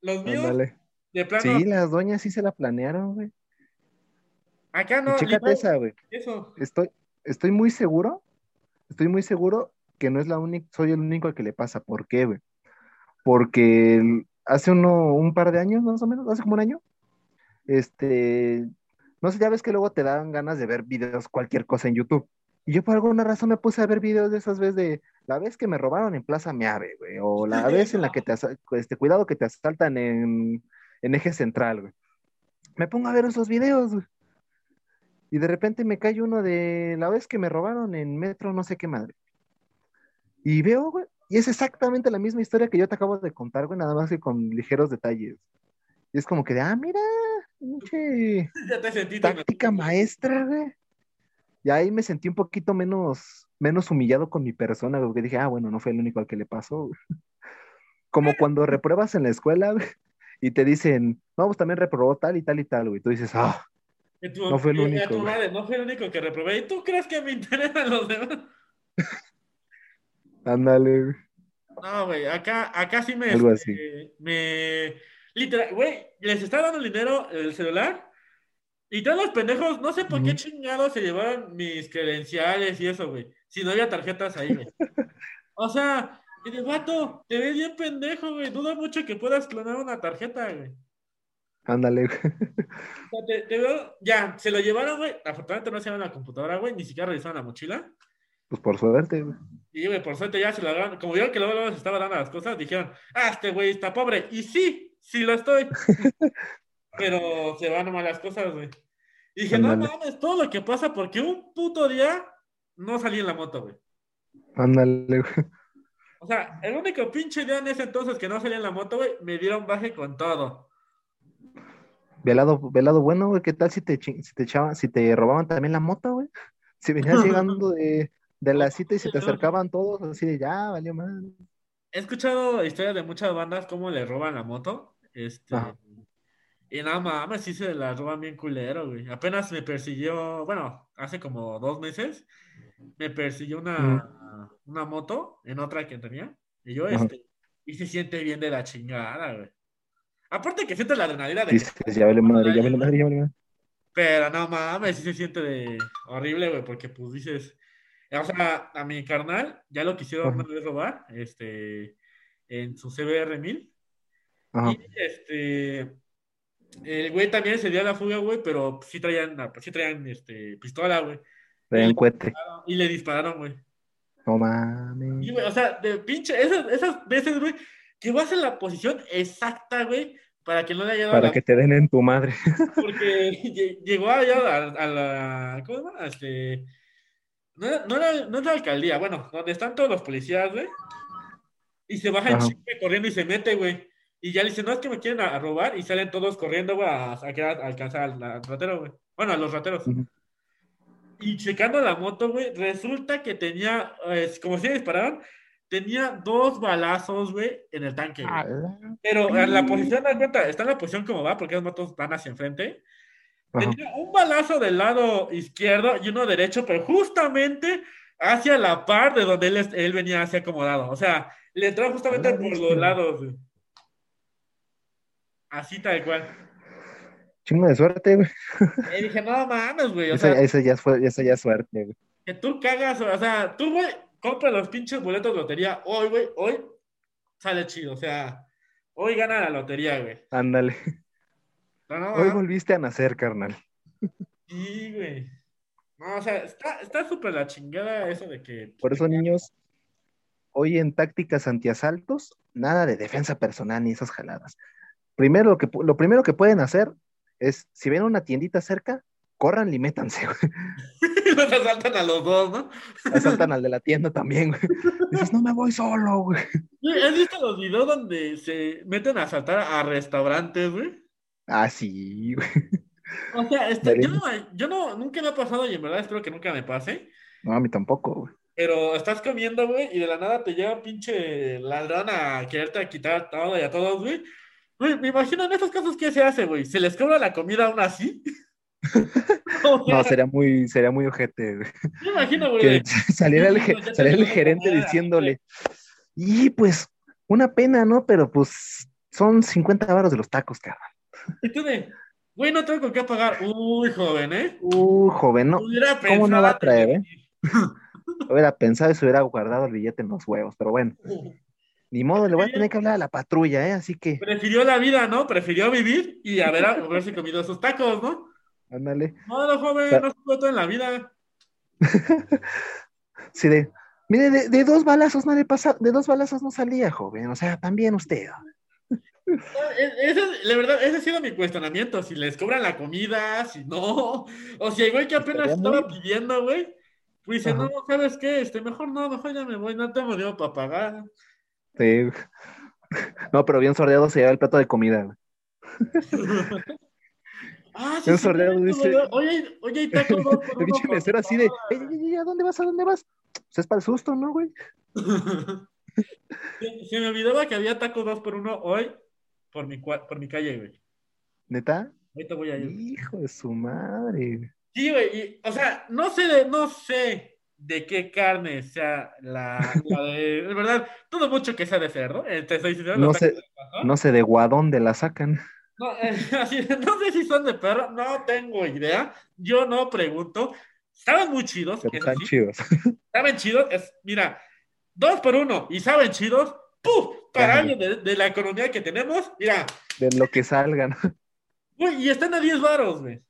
Los míos, de plano, Sí, las doñas sí se la planearon, güey. Acá Y no, chécate literal, esa, güey. eso. Estoy, estoy muy seguro, estoy muy seguro que no es la única, soy el único al que le pasa. ¿Por qué, güey? porque hace uno, un par de años, más o menos, hace como un año, este, no sé, ya ves que luego te dan ganas de ver videos, cualquier cosa en YouTube. Y yo por alguna razón me puse a ver videos de esas veces de la vez que me robaron en Plaza Meave, güey, o la vez en la que te, este, cuidado que te asaltan en, en eje central, güey. Me pongo a ver esos videos, güey. Y de repente me cae uno de la vez que me robaron en metro, no sé qué madre. Y veo, güey, y es exactamente la misma historia que yo te acabo de contar, güey, nada más que con ligeros detalles. Y es como que de, ah, mira, pinche táctica maestra, güey. Y ahí me sentí un poquito menos, menos humillado con mi persona, porque dije, ah, bueno, no fue el único al que le pasó. Como cuando repruebas en la escuela, güey, y te dicen, vamos, también reprobó tal y tal y tal, güey. Tú dices, ah, no fue el único. no fue el único que reprobé. ¿Y tú crees que me interesan los demás? Ándale, güey. No, güey, acá, acá sí me. Algo así. Este, me. Literal, güey, les está dando el dinero el celular. Y todos los pendejos, no sé por qué chingados se llevaron mis credenciales y eso, güey. Si no había tarjetas ahí, güey. O sea, y de vato, te ves bien pendejo, güey. Dudo mucho que puedas clonar una tarjeta, güey. Ándale, güey. O sea, te, veo, ya, se lo llevaron, güey. Afortunadamente no se llevaron la computadora, güey. Ni siquiera revisaron la mochila. Pues por suerte, güey. Y, güey, por suerte ya se lo agarraron. Como vieron que luego, se estaba dando las cosas, dijeron, ah, este güey está pobre. Y sí, sí lo estoy. Pero se van mal las cosas, güey. Y dije, no mames, todo lo que pasa porque un puto día no salí en la moto, güey. Ándale, güey. O sea, el único pinche día en ese entonces que no salí en la moto, güey, me dieron baje con todo. Velado, velado bueno, güey, ¿qué tal si te, si te echaban, si te robaban también la moto, güey? Si venías llegando de, de la cita y se te acercaban todos, así de ya, valió mal. He escuchado historias de muchas bandas cómo le roban la moto. Este, y nada más, sí se la roban bien culero, güey. Apenas me persiguió, bueno, hace como dos meses, me persiguió una, una moto en otra que tenía. Y yo, este, y se siente bien de la chingada, güey. Aparte que siente la adrenalina de. ya vale madre, ya vale madre, ya vale madre. Pero no mames, sí se siente de horrible, güey, porque pues dices. O sea, a mi carnal ya lo quisieron robar, este, en su CBR 1000. Y este el güey también se dio a la fuga, güey, pero sí traían, sí traían este, pistola, güey. Traían cohete. Y le dispararon, güey. No mames. Y, güey, o sea, de pinche, esas, esas veces, güey, que vas en la posición exacta, güey, para que no le haya dado Para que te den en tu madre. Porque llegó allá a, la. ¿Cómo se llama? Este. No, no, era, no es la alcaldía, bueno, donde están todos los policías, güey. Y se baja el chique corriendo y se mete, güey. Y ya le dicen, no, es que me quieren a, robar. Y salen todos corriendo, güey, a, alcanzar al, ratero, güey. Bueno, a los rateros. Y checando la moto, güey, resulta que tenía, como si dispararon, tenía dos balazos, güey, en el tanque. Pero en la posición, da cuenta, está en la posición como va, porque las motos van hacia enfrente. Tenía un balazo del lado izquierdo y uno derecho, pero justamente hacia la par de donde él, él venía así acomodado. O sea, le entró justamente por los lados, güey. Así tal cual. Chingo de suerte, güey. Y dije, no mames, güey. O sea, eso ya fue, eso ya es suerte, güey. Que tú cagas, o sea, tú, güey, compra los pinches boletos de lotería hoy, güey, hoy sale chido, o sea, hoy gana la lotería, güey. Ándale. hoy volviste a nacer, carnal. Sí, güey. No, o sea, está súper la chingada eso de que. Por eso, niños, hoy en tácticas antiasaltos, nada de defensa personal ni esas jaladas primero lo, que, lo primero que pueden hacer es, si ven una tiendita cerca, corran y métanse, güey. Los asaltan a los dos, ¿no? Asaltan al de la tienda también, güey. Dices, no me voy solo, güey. ¿Has visto los videos donde se meten a asaltar a restaurantes, güey? Ah, sí, güey. O sea, este, yo, no, yo no, nunca me ha pasado y en verdad espero que nunca me pase. No, a mí tampoco, güey. Pero estás comiendo, güey, y de la nada te llega pinche ladrón a quererte quitar todo y a todos, güey. Güey, me imagino en esos casos, ¿qué se hace, güey? ¿Se les cobra la comida aún así? no, sería muy, sería muy ojete. Me imagino, güey. Saliera el, el gerente diciéndole, y pues, una pena, ¿no? Pero pues, son 50 baros de los tacos, cabrón. Y tú de, güey, no tengo con qué pagar. Uy, joven, ¿eh? Uy, joven, ¿no? ¿Cómo no va a traer, eh? hubiera pensado y se hubiera guardado el billete en los huevos, pero bueno. Ni modo, le voy a tener que hablar a la patrulla, ¿eh? Así que. Prefirió la vida, ¿no? Prefirió vivir y haber, haberse comido esos tacos, ¿no? Ándale. No, no, joven, no se todo en la vida. sí, de. Mire, de, dos balazos no le pasa, de dos balazos no salía, joven. O sea, también usted. Ese, la verdad, ese ha sido mi cuestionamiento. Si les cobran la comida, si no. O si el güey que apenas estaba pidiendo, güey. Pues dice, no, ¿sabes qué? Este, mejor no, mejor ya me voy, no tengo dinero para pagar. Sí. No, pero bien sordeado se lleva el plato de comida. Ah, sí, bien sordeado dice. Oye, oye, taco dos por El pinche mesero así de, ¿a dónde vas? ¿A dónde vas? Pues es para el susto, ¿no, güey? se, me olvidaba que había tacos dos por uno hoy por mi, por mi calle, güey. ¿Neta? Ahorita voy a ir. Hijo de su madre. Sí, güey, o sea, no sé de, no sé de qué carne sea la, la de, de verdad, todo mucho que sea de cerdo, eh, te no sé, no sé de guadón de la sacan. No, eh, así, no sé si son de perro, no tengo idea, yo no pregunto, saben muy chidos. Están chidos. Saben chidos, es, mira, dos por uno y saben chidos, ¡puf! Para de, de, la economía que tenemos, mira. De lo que salgan. Uy, y están a 10 varos, güey.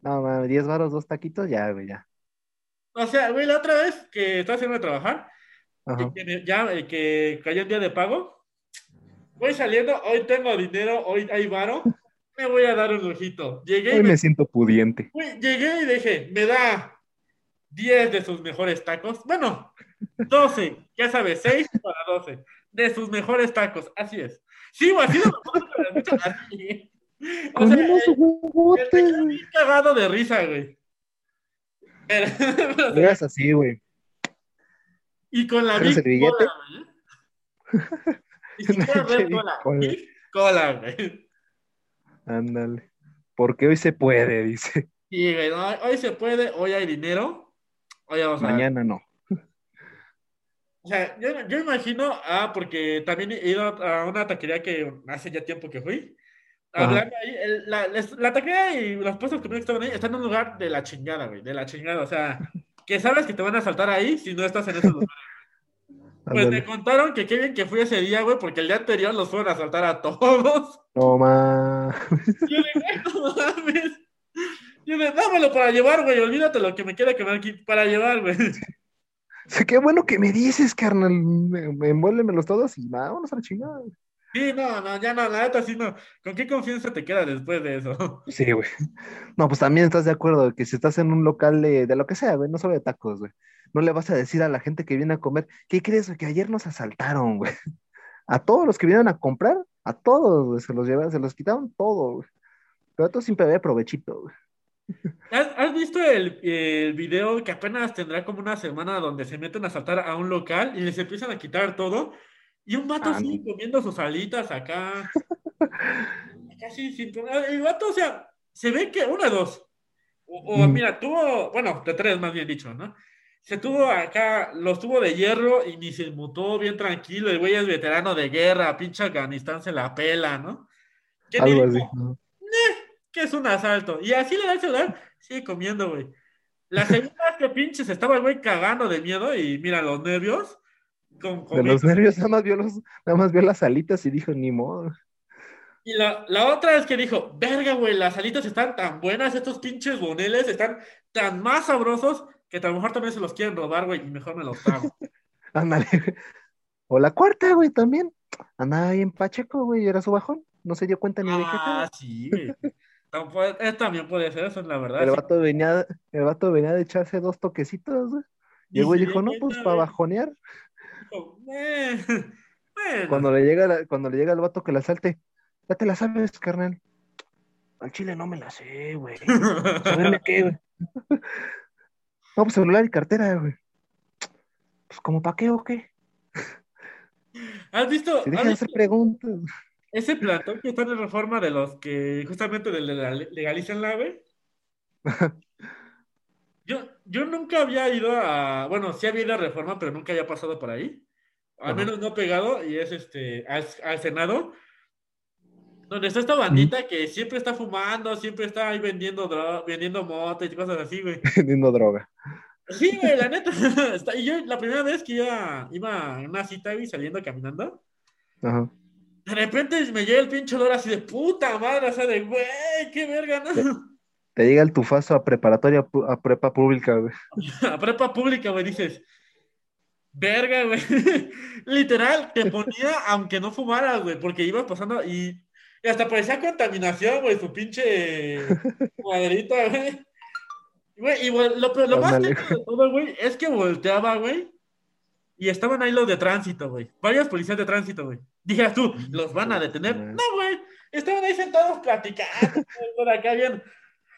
No, mames, 10 varos, dos taquitos, ya, güey, ya. O sea, güey, la otra vez que estaba haciendo de trabajar, que, ya eh, que cayó el día de pago, voy saliendo, hoy tengo dinero, hoy hay varo, me voy a dar un ojito. Llegué hoy me, siento pudiente. llegué y dije, me da 10 de sus mejores tacos. Bueno, 12, ya sabes, 6 para 12 de sus mejores tacos, así es. Sí, güey, así lo así. O sea, el, cagado de risa, güey. Pero, así, güey. Y con la Big Cola, güey. Y si quieres cola. Cola, güey. Ándale. Porque hoy se puede, dice. Sí, güey, no, hoy se puede, hoy hay dinero. Hoy vamos Mañana no. O sea, yo, yo, imagino, ah, porque también he ido a una taquería que hace ya tiempo que fui. Hablando ahí, el, la, la, taquería y los puestos que estaban ahí están en un lugar de la chingada, güey, de la chingada. O sea, que sabes que te van a saltar ahí si no estás en esos lugares. Pues me contaron que qué bien que fui ese día, güey, porque el día anterior los fueron a saltar a todos. No mames. Yo dije, no mames. Yo dije, dámelo para llevar, güey, olvídate lo que me queda que me aquí para llevar, güey. Sí, qué bueno que me dices, carnal. Envuélvemelos todos y vámonos a la chingada. Sí, no, no, ya no, la neta sí no. ¿Con qué confianza te queda después de eso? Sí, güey. No, pues también estás de acuerdo que si estás en un local de, de lo que sea, güey, no solo de tacos, güey, no le vas a decir a la gente que viene a comer, ¿qué crees? Que ayer nos asaltaron, güey. A todos los que vinieron a comprar, a todos, güey, se los llevaron, se los quitaron todo, güey. Pero todo siempre había provechito, güey. ¿Has, visto el, el, video que apenas tendrá como una semana donde se meten a saltar a un local y les empiezan a quitar todo? Y un vato ah, así comiendo sus alitas acá. Casi sin. El vato, o sea, se ve que una, dos. O, mm. mira, tuvo, bueno, de tres más bien dicho, ¿no? Se tuvo acá, los tuvo de hierro y ni se mutó bien tranquilo. El güey es veterano de guerra, pinche Afganistán se la pela, ¿no? Algo así. que es un asalto. Y así le da el celular, sigue comiendo, güey. La segunda vez que pinches estaba el güey cagando de miedo y mira los nervios. de los nervios nada más, vio los, nada más vio las alitas y dijo, ni modo. Y la, la otra es que dijo, verga, güey, las alitas están tan buenas, estos pinches boneles están tan más sabrosos que a lo mejor también se los quieren robar, güey, y mejor me los trago. Ándale. o la cuarta, güey, también. Andaba ahí en Pacheco, güey, era su bajón. No se dio cuenta ni de qué. Ah, sí, güey. Eh, también puede ser, eso es la verdad. El vato, venía, el vato venía de echarse dos toquecitos, güey. Y el güey dijo, no, pues para bajonear. Eh, cuando, le llega cuando le llega el vato que la salte, ya te la sabes, carnal. Al chile no me la sé, güey. ¿Saberme qué, güey? No, pues celular y cartera, güey. Pues, ¿como para qué o qué? ¿Has visto? Se dejan de hacer preguntas. Ese plantón que está en reforma de los que justamente legalizan la güey. yo, yo nunca había ido a. Bueno, sí había ido a reforma, pero nunca había pasado por ahí. Al menos no pegado, y es este al, Senado. Donde está esta bandita que siempre está fumando, siempre está ahí vendiendo droga, vendiendo moto y cosas así, güey. Vendiendo droga. Sí, güey, la neta. y yo la primera vez que iba, iba a una cita, güey, saliendo caminando, Ajá. De repente me llega el pinche olor así de puta madre, o sea, de güey, qué verga, ¿no? Te llega el tufazo a preparatoria, a prepa pública, güey. A prepa pública, güey, dices, verga, güey. Literal, te ponía aunque no fumaras, güey, porque ibas pasando y, y hasta parecía contaminación, güey, su pinche cuadrita, güey. Güey, y lo, lo más de todo, güey, es que volteaba, güey, y estaban ahí los de tránsito, güey. Varios policías de tránsito, güey. Dijeras tú, ¿los van a detener? No, güey. Estaban ahí sentados platicando, por acá bien.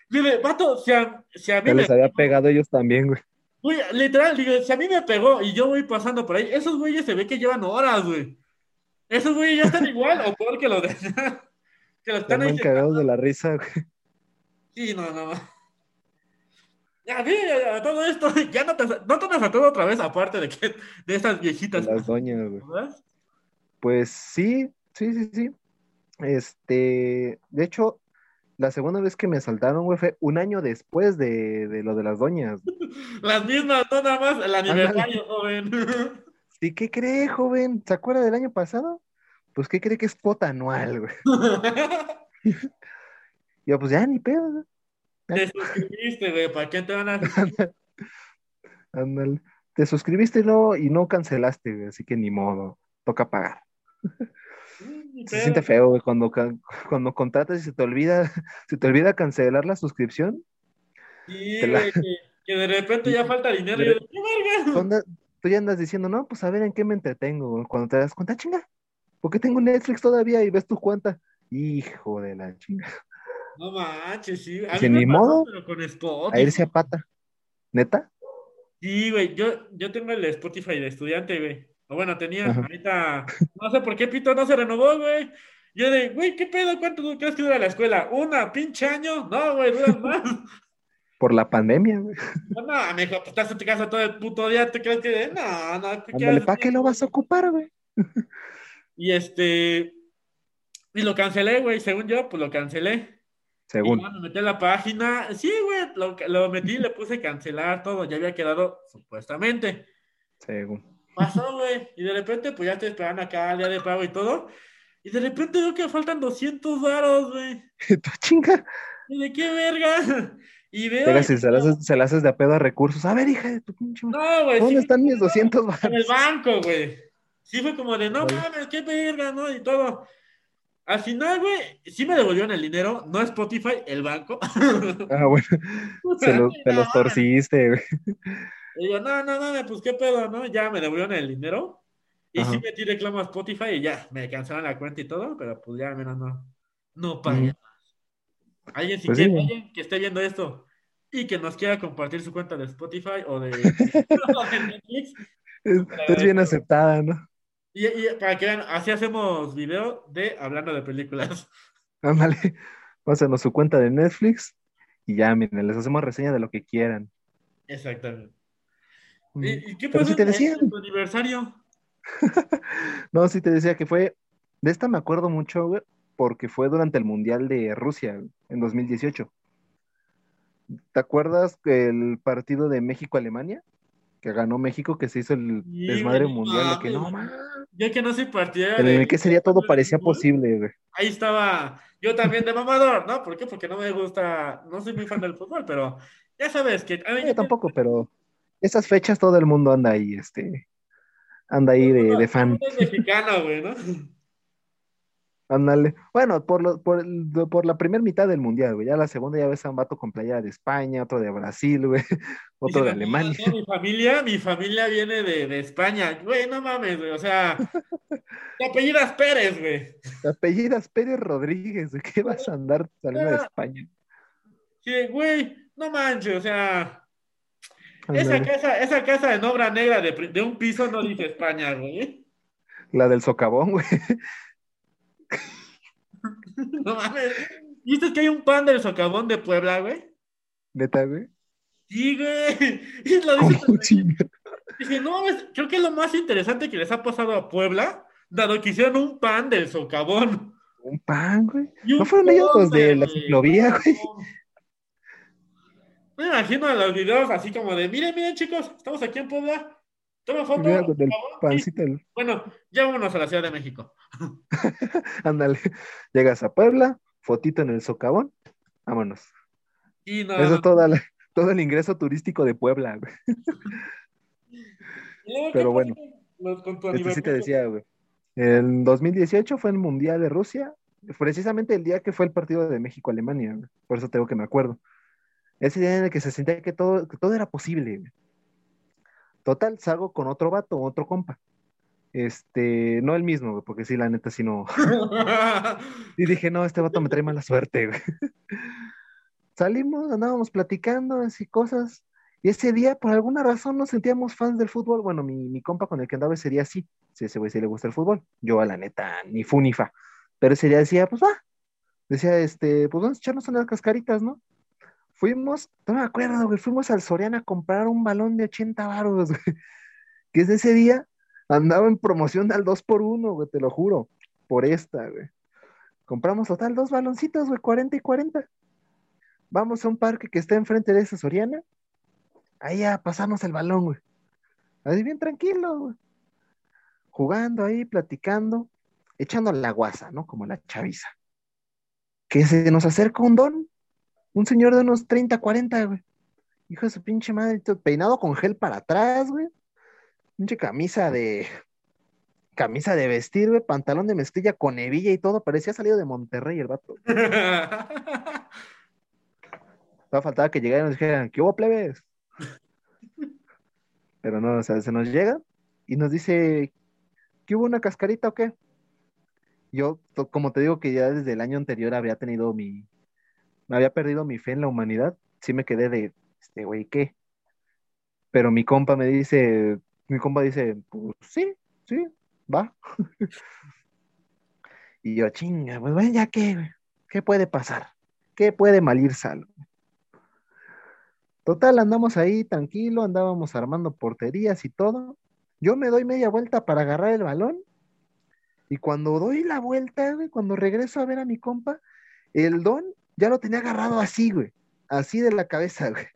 Dile, vato, si a, si a mí me les había pegado ellos también, güey. Güey, literal, digo, si a mí me pegó y yo voy pasando por ahí, esos güeyes se ve que llevan horas, güey. Esos güeyes ya están igual o peor que los de que los están ahí. Cagados de la risa, güey. Sí, no, no. Ya vi, ya, todo esto, ya no te, no te has todo otra vez, aparte de que de estas viejitas. Las doñas, güey. Pues sí, sí, sí, sí. Este, de hecho, la segunda vez que me asaltaron, güey, fue un año después de, de lo de las doñas. Las mismas, no nada más el aniversario, joven. ¿Sí qué cree, joven? ¿Se acuerda del año pasado? Pues, ¿qué cree que es cuota anual, güey? Yo, pues ya, ni pedo, güey. Te suscribiste, güey, ¿para qué te van a Ándale. Te suscribiste y no, y no cancelaste, güey, así que ni modo, toca pagar. Se siente feo, güey, cuando, cuando contratas y se te olvida, se te olvida cancelar la suscripción. Sí, la- güey, que, que de repente ya falta dinero y yo, ¿qué verga? Tú, ya andas diciendo, no, pues a ver en qué me entretengo. güey. Cuando te das cuenta, chinga, ¿por qué tengo Netflix todavía y ves tu cuenta? Hijo de la chinga. No manches, sí. A mí me ni pasó, modo. pero con Spotify. A irse a pata. ¿Neta? Sí, güey, yo, yo tengo el Spotify de estudiante, güey. O bueno, tenía, Ajá. ahorita, no sé por qué Pito no se renovó, güey. Yo de, güey, ¿qué pedo? ¿Cuánto crees que dura la escuela? ¿Una pinche año? No, güey, dura más. Por la pandemia, güey. No, no, me dijo, pues estás en tu casa todo el puto día, ¿te crees que? No, no, ¿qué Ándale? ¿para qué lo vas a ocupar, güey? Y este, y lo cancelé, güey, según yo, pues lo cancelé. Y Según. me metí a la página. Sí, güey, lo, lo metí, le puse cancelar todo. Ya había quedado supuestamente. Según. Pasó, güey. Y de repente, pues ya estoy esperando acá el día de pago y todo. Y de repente veo que faltan 200 varos, güey. ¿Tú chinga? ¿Y de qué verga? Y veo. Llegas y se la haces, se la haces de a pedo a recursos. A ver, hija de tu pinche. No, güey. ¿Dónde sí, están mis 200 En el banco, güey. Sí fue como de, no mames, qué verga, ¿no? Y todo. Al final, güey, sí me devolvieron el dinero. No Spotify, el banco. Ah, bueno. Se lo- te los torciste, güey. Y yo, no, no, no, pues qué pedo, ¿no? Ya me devolvieron el dinero. Y Ajá. sí metí reclamo a Spotify y ya, me cancelaron la cuenta y todo, pero pues ya, mira, no, no pagué más. Alguien, si Pues quiere, sí. alguien que esté viendo esto y que nos quiera compartir su cuenta de Spotify o de, o de Netflix, Es, es bien aceptada, ¿no? Y, y para que vean, así hacemos video de hablando de películas. Ándale. Pásanos su cuenta de Netflix y ya, miren, les hacemos reseña de lo que quieran. Exactamente. Mm. ¿Y, y qué pasó te en- tu aniversario? No, sí te decía que fue. De esta me acuerdo mucho, güey, porque fue durante el Mundial de Rusia, en 2018. ¿Te acuerdas el partido de México-Alemania? Que ganó México, que se hizo el Sí, desmadre güey, mundial de que no, man. Yo que no En de- el que ese día todo parecía posible, güey. ahí estaba yo también de mamador, ¿no? ¿Por qué? Porque no me gusta, no soy muy fan del fútbol, pero ya sabes que a mí Yo tampoco, pero esas fechas todo el mundo anda ahí, este. Anda ahí de, de fan. Es mexicano, güey, ¿no? Ándale. Bueno, por, lo- por, por la primera mitad del mundial, güey. Ya la segunda ya ves a un vato con playera de España, otro de Brasil, güey. Otro de Alemania. "No, mi familia, mi familia viene de, de España. Güey, no mames, güey. O sea, te apellidas Pérez, güey. Te apellidas Pérez Rodríguez, ¿de qué vas a andar saliendo de España? Sí, güey, no manches, o sea, esa casa, esa casa en obra negra de, de un piso no dice España, güey. La del socavón, güey. No mames. ¿Viste que hay un pan del socavón de Puebla, güey? Neta, güey. Sí, güey. Y lo dice. Dije, no, mames, creo que es lo más interesante que les ha pasado a Puebla, dado que hicieron un pan del socavón. Un pan, güey. ¿No fueron ellos los de la ciclovía, güey? Me imagino a los videos así como de, miren, miren chicos, estamos aquí en Puebla. Toma foto. Mira, con el socavón, y- pancito. el- Bueno, ya vámonos a la Ciudad de México. Ándale. Llegas a Puebla, fotito en el socavón, vámonos. Y no, Eso es toda la- todo el ingreso turístico de Puebla, güey. y luego, ¿qué pero bueno. con- tu Este sí te decía, güey. En 2018 fue el Mundial de Rusia, precisamente el día que fue el partido de México-Alemania. Por eso tengo que me acuerdo. Ese día en el que se sentía que todo, que todo era posible, güey. Total, salgo con otro vato, otro compa. Este, no el mismo, güey, porque sí, la neta, sí no. Y dije, no, este vato me trae mala suerte, güey. Salimos, andábamos platicando así cosas. Y ese día, por alguna razón, nos sentíamos fans del fútbol. Bueno, mi, mi compa con el que andaba ese día sí. Sí, ese güey sí le gusta el fútbol. Yo, a la neta, ni fu ni fa. Pero ese día decía, pues va. Decía, este, pues vamos a echarnos unas cascaritas, ¿no? Fuimos, no me acuerdo, güey, fuimos al Soriana a comprar un balón de 80 baros, güey. Que desde ese día andaba en promoción al 2 por 1 güey, te lo juro. Por esta, güey. Compramos total dos baloncitos, güey, 40 y 40. Vamos a un parque que está enfrente de esa Soriana. Ahí a pasarnos el balón, güey. Ahí bien tranquilo, güey. Jugando ahí, platicando, echando la guasa, ¿no? Como la chaviza. Que se nos acerca un don, un señor de unos 30, 40, güey. Hijo de su pinche madre, peinado con gel para atrás, güey. Pinche camisa de, camisa de vestir, güey, pantalón de mezclilla con hebilla y todo, parecía salido de Monterrey el vato. Solo faltaba que llegaran y nos dijeran, ¿qué hubo, plebes? Pero no, o sea, se nos llega y nos dice, ¿qué hubo una cascarita o qué? Yo, como te digo que ya desde el año anterior había tenido mi, había perdido mi fe en la humanidad, sí me quedé de, este güey, ¿qué? Pero mi compa me dice, mi compa dice, pues sí, sí, va. Y yo, chinga, pues bueno, ya qué, ¿qué puede pasar? ¿Qué puede mal ir sal? Total, andamos ahí tranquilo, andábamos armando porterías y todo. Yo me doy media vuelta para agarrar el balón. Y cuando doy la vuelta, cuando regreso a ver a mi compa, el don ya lo tenía agarrado así, güey. Así de la cabeza, güey.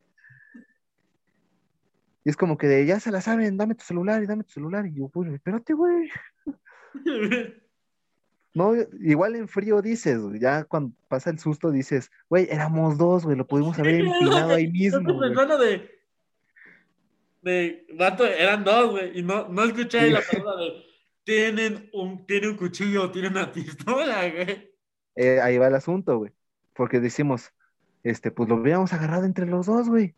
Y es como que de, ya se la saben, dame tu celular y dame tu celular. Y yo, pues, espérate, güey. No, igual en frío dices, güey, ya cuando pasa el susto dices, güey, éramos dos, güey, lo pudimos haber empinado ahí mismo, güey. pensando de. De. Vato, eran dos, güey. Y no, no escuché Sí. la palabra de. Tienen un, tiene un cuchillo, tiene una pistola, güey. Eh, ahí va el asunto, güey. Porque decimos, este, pues lo hubiéramos agarrado entre los dos, güey.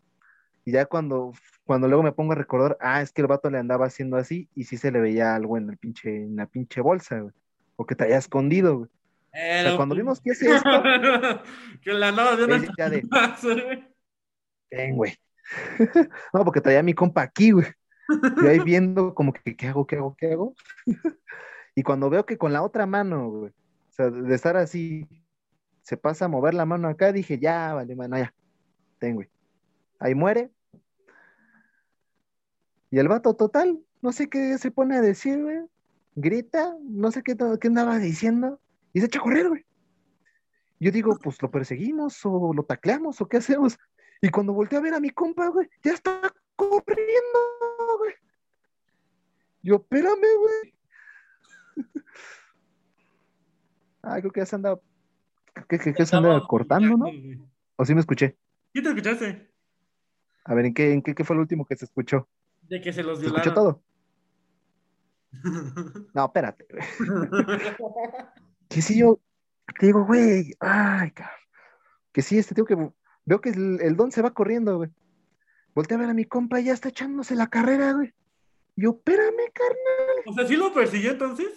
Y ya cuando, cuando luego me pongo a recordar, ah, es que el vato le andaba haciendo así y sí se le veía algo en el pinche, en la pinche bolsa, güey. O que traía escondido, güey. O sea, cuando un- vimos que hace esto, que la nada de una. Ya de- ven, güey. No, porque traía a mi compa aquí, güey. Yo ahí viendo como que, ¿qué hago, qué hago, qué hago? Y cuando veo que con la otra mano, güey, o sea, de estar así, se pasa a mover la mano acá, dije, ya, vale, mano, ya, ten, güey. Ahí muere. Y el vato total, no sé qué se pone a decir, güey. Grita, no sé qué, qué andaba diciendo, y se echa a correr, güey. Yo digo, pues lo perseguimos o lo tacleamos o qué hacemos. Y cuando volteé a ver a mi compa, güey, ya está corriendo, güey. Yo, espérame, güey. Ah, creo que ya se anda, que, que, que se anda cortando, ¿no? O sí me escuché. ¿Qué te escuchaste? A ver, ¿en qué, en qué, qué fue lo último que se escuchó? De que se los ¿Se escuchó violaron. todo? No, espérate, güey. Que sí, yo te digo, güey, ay, cabrón. Que sí, este tío que veo que el, el don se va corriendo, güey. Voltea a ver a mi compa y ya está echándose la carrera, güey. Yo, espérame, carnal. o sea, ¿sí lo persiguió entonces?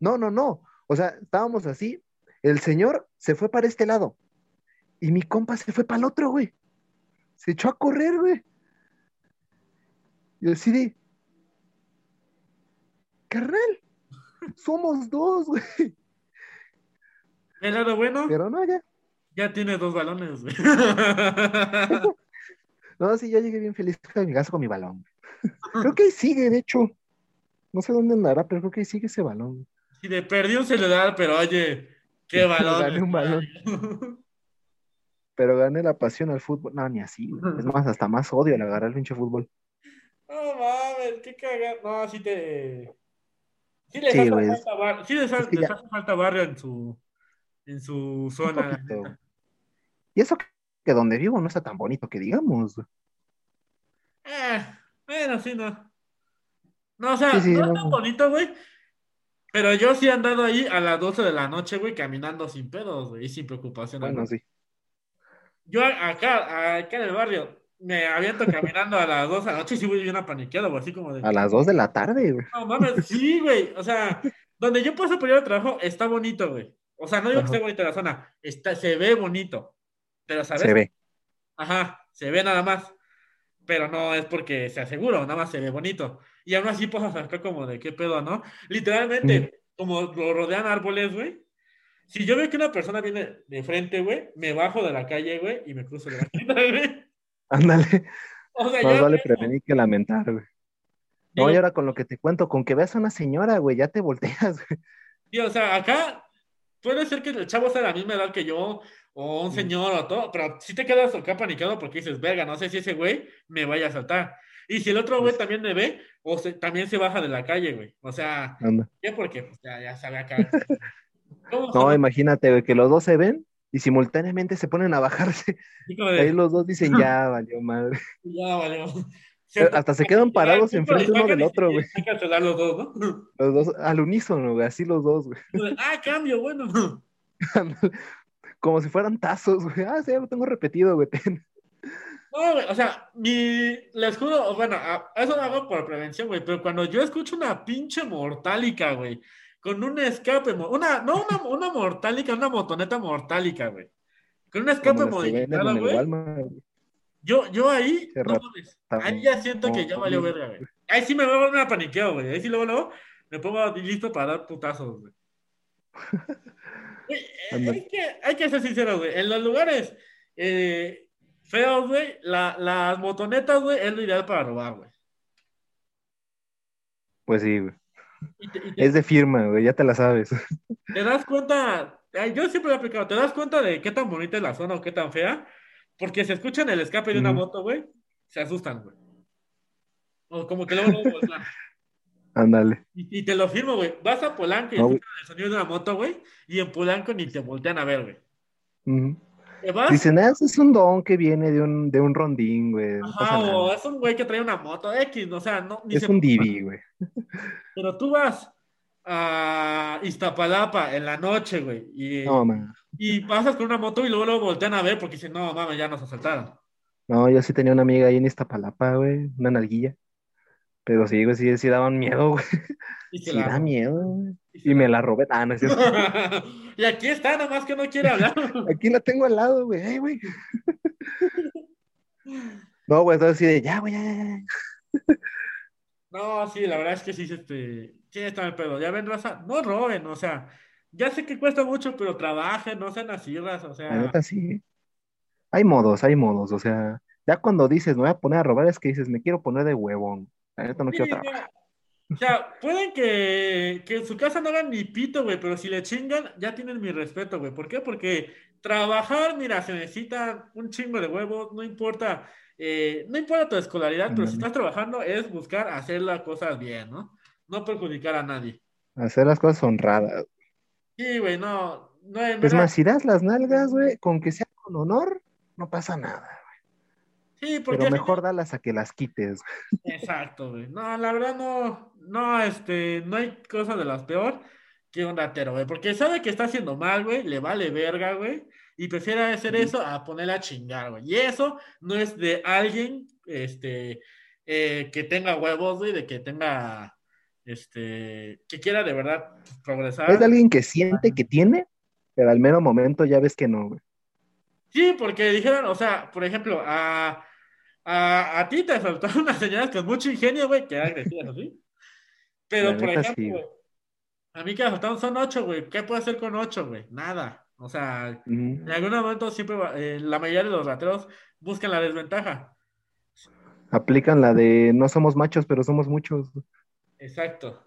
No, no, no. O sea, estábamos así. El señor se fue para este lado. Y mi compa se fue para el otro, güey. Se echó a correr, güey. Yo así de. Carnal, somos dos, güey. El lado bueno, Pero no, ya. ya tiene dos balones, güey. No, sí, yo llegué bien feliz a mi casa con mi balón. Creo que ahí sigue, de hecho. No sé dónde andará, pero creo que ahí sigue ese balón. Si le perdió un celular, pero oye, qué balón. Gané un balón. Pero gané la pasión al fútbol. No, ni así. Es más, hasta más odio al agarrar el pinche fútbol. No mames, qué cagado. No, sí te. Sí les Sí, hace, falta, bar- sí les ha- Es que les ya- hace falta barrio en su, en su zona. Y eso que donde vivo no está tan bonito que digamos. Eh, bueno, sí, no. No, o sea, Sí, no es tan bonito, güey. Pero yo sí he andado ahí a las 12 de la noche, güey, caminando sin pedos, güey, y sin preocupación. Bueno, sí. Yo acá, acá en el barrio, me aviento caminando a las 12 de la noche y sí voy bien apaniqueado, güey, así como de. A las 2 de la tarde, güey. No mames, sí, güey. O sea, donde yo paso ir al trabajo está bonito, güey. O sea, no digo que esté bonita la zona, está, se ve bonito. Pero, ¿sabes? Se ve. Ajá, se ve nada más. Pero no es porque sea seguro, nada más se ve bonito. Y aún así puedo sacar como de qué pedo, ¿no? Literalmente, como lo rodean árboles, güey. Si yo veo que una persona viene de frente, güey, me bajo de la calle, güey, y me cruzo de la calle, güey. Ándale. O sea, Más vale prevenir que lamentar, güey. No, y ahora con lo que te cuento, con que veas a una señora, güey, ya te volteas, güey. Sí, o sea, acá puede ser que el chavo sea de la misma edad que yo, o un señor o todo, pero si te quedas acá panicado porque dices, verga, no sé si ese güey me vaya a saltar. Y si el otro güey también me ve, o se- también se baja de la calle, güey. O sea, Anda. ¿qué? Porque pues, ya, ya sabe acá. ¿Cómo No, sabe? imagínate, güey, que los dos se ven y simultáneamente se ponen a bajarse. Ahí los dos dicen, ya, valió madre. ya, Hasta se quedan parados enfrente uno del otro, güey. Hay que cancelar los dos, ¿no? Los dos al unísono, güey, así los dos, güey. Ah, cambio, bueno. Como si fueran tazos, güey. Ah, sí, ya lo tengo repetido, güey. No, güey, o sea, mi, les juro, bueno, eso lo hago por prevención, güey, pero cuando yo escucho una pinche mortálica, güey, con un escape, una, no una, una mortálica, una motoneta mortálica, güey, con un escape modificado, güey. Yo, yo ahí, no ahí ya siento que ya valió verga, güey. Ahí sí me voy a paniqueo, güey, ahí sí luego, luego me pongo listo para dar putazos, güey. Eh, hay que, hay que ser sinceros, güey, en los lugares eh, feos, güey, la, las motonetas, güey, es lo ideal para robar, güey. Pues sí, güey. Y te, y te- Es de firma, güey, ya te la sabes. te das cuenta, yo siempre lo he aplicado, te das cuenta de qué tan bonita es la zona o qué tan fea, porque se escuchan el escape de una moto, güey, se asustan, güey. O como que luego, luego voltean. Ándale. Y, y te lo firmo, güey. Vas a Polanco y No, güey. escuchas el sonido de una moto, güey, y en Polanco ni te voltean a ver, güey. Vas, Dicen, ah, ese es un don que viene de un, de un rondín, güey. No ajá, o es un güey que trae una moto X, o sea, no, ni Es se un. Didi, güey. Pero tú vas a Iztapalapa en la noche, güey, y, No, y pasas con una moto y luego, luego voltean a ver porque dicen, no, mames, ya nos asaltaron. No, yo sí tenía una amiga ahí en Iztapalapa, güey, una nalguilla. Pero sí, güey, sí, sí daban miedo, güey. Y Sí la da miedo, güey. y me la- robé. Ah, no es cierto. y aquí está, nada más que no quiere hablar. Aquí la tengo al lado, güey. Ay, güey. No, güey, entonces sí de, ya, güey, ya, ya, ya. No, sí, la verdad es que sí, este, sí está el pedo. Ya ven, raza, no roben, o sea, ya sé que cuesta mucho, pero trabajen, no sean así, raza, o La sea, neta sí. Hay modos, hay modos. O sea, ya cuando dices, me voy a poner a robar, es que dices, me quiero poner de huevón. La neta no sí, quiero trabajar. O sea, pueden que, que en su casa no hagan ni pito, güey, pero si le chingan, ya tienen mi respeto, güey. ¿Por qué? Porque trabajar, mira, se necesita un chingo de huevos, no importa, eh, no importa tu escolaridad, pero si estás trabajando es buscar hacer las cosas bien, ¿no? No perjudicar a nadie. Hacer las cosas honradas. Sí, güey, no, no, en Es verdad, más, si das las nalgas, güey, con que sea con honor, no pasa nada. sí, porque Pero mejor dalas a que las quites. Exacto, güey. No, la verdad no, no, este, no hay cosa de las peor que un ratero, güey. Porque sabe que está haciendo mal, güey, le vale verga, güey. Y prefiere hacer eso a ponerle a chingar, güey. Y eso no es de alguien, este, eh, que tenga huevos, güey, de que tenga, este, que quiera de verdad progresar. Es de alguien que siente que tiene, pero al mero momento ya ves que no, güey. Sí, porque dijeron, o sea, por ejemplo, a, a, a ti te faltaron unas señoras con mucho ingenio, güey, que eran agresivas, ¿sí? Pero, por ejemplo, sí, a mí que me faltaron son ocho, güey. ¿Qué puedo hacer con ocho, güey? Nada. O sea, en algún momento siempre, va- eh, la mayoría de los rateros buscan la desventaja. Aplican la de no somos machos, pero somos muchos. Exacto.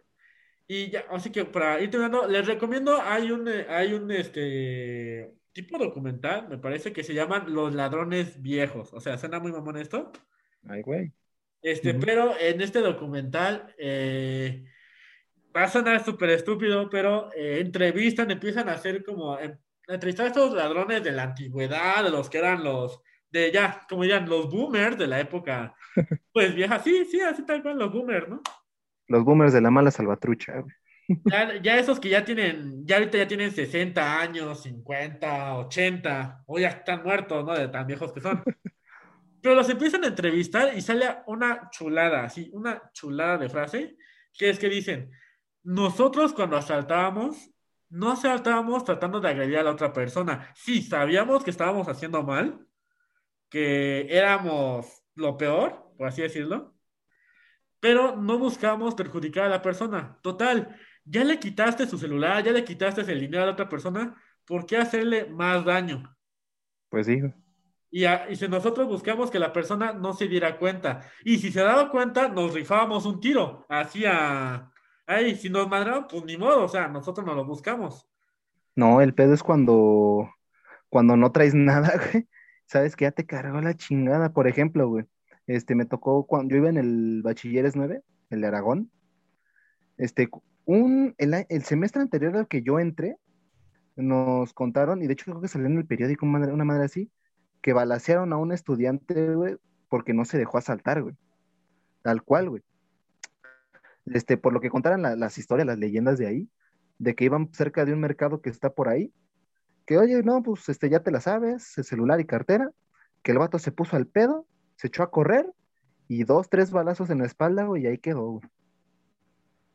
Y ya, así que para ir terminando, les recomiendo, hay un, eh, hay un, este, tipo documental, me parece que se llaman Los Ladrones Viejos. O sea, suena muy mamón esto. Ay, güey. Este, pero en este documental eh, va a sonar súper estúpido, pero eh, entrevistan, empiezan a hacer como em, entrevistar a estos ladrones de la antigüedad, de los que eran los de ya, como dirían, los boomers de la época, pues vieja, sí, sí, así tal cual, los boomers, ¿no? Los boomers de la mala salvatrucha, Ya, esos que ya tienen, ya ahorita ya tienen 60 años, 50, 80, o ya están muertos, ¿no? De tan viejos que son. Pero los empiezan a entrevistar y sale una chulada, así, una chulada de frase, que es que dicen, nosotros cuando asaltábamos, no asaltábamos tratando de agredir a la otra persona. Sí, sabíamos que estábamos haciendo mal, que éramos lo peor, por así decirlo, pero no buscábamos perjudicar a la persona. Total, ya le quitaste su celular, ya le quitaste el dinero a la otra persona, ¿por qué hacerle más daño? Pues sí. Y, si nosotros buscamos que la persona no se diera cuenta. Y si se daba cuenta, nos rifábamos un tiro. Así a. Ay, si nos mandaron, pues ni modo, o sea, nosotros no lo buscamos. No, el pedo es cuando. Cuando no traes nada, güey. Sabes que ya te cargó la chingada. Por ejemplo, güey. Este, me tocó cuando yo iba en el Bachilleres 9, el de Aragón. Este, un, el, semestre anterior al que yo entré, nos contaron, y de hecho creo que salió en el periódico una madre así, que balacearon a un estudiante, güey, porque no se dejó asaltar, güey. Tal cual, güey. Este, por lo que contaron las historias, las leyendas de ahí, de que iban cerca de un mercado que está por ahí, que oye, no, pues este, ya te la sabes, el celular y cartera, que el vato se puso al pedo, se echó a correr y dos, tres balazos en la espalda, y ahí quedó.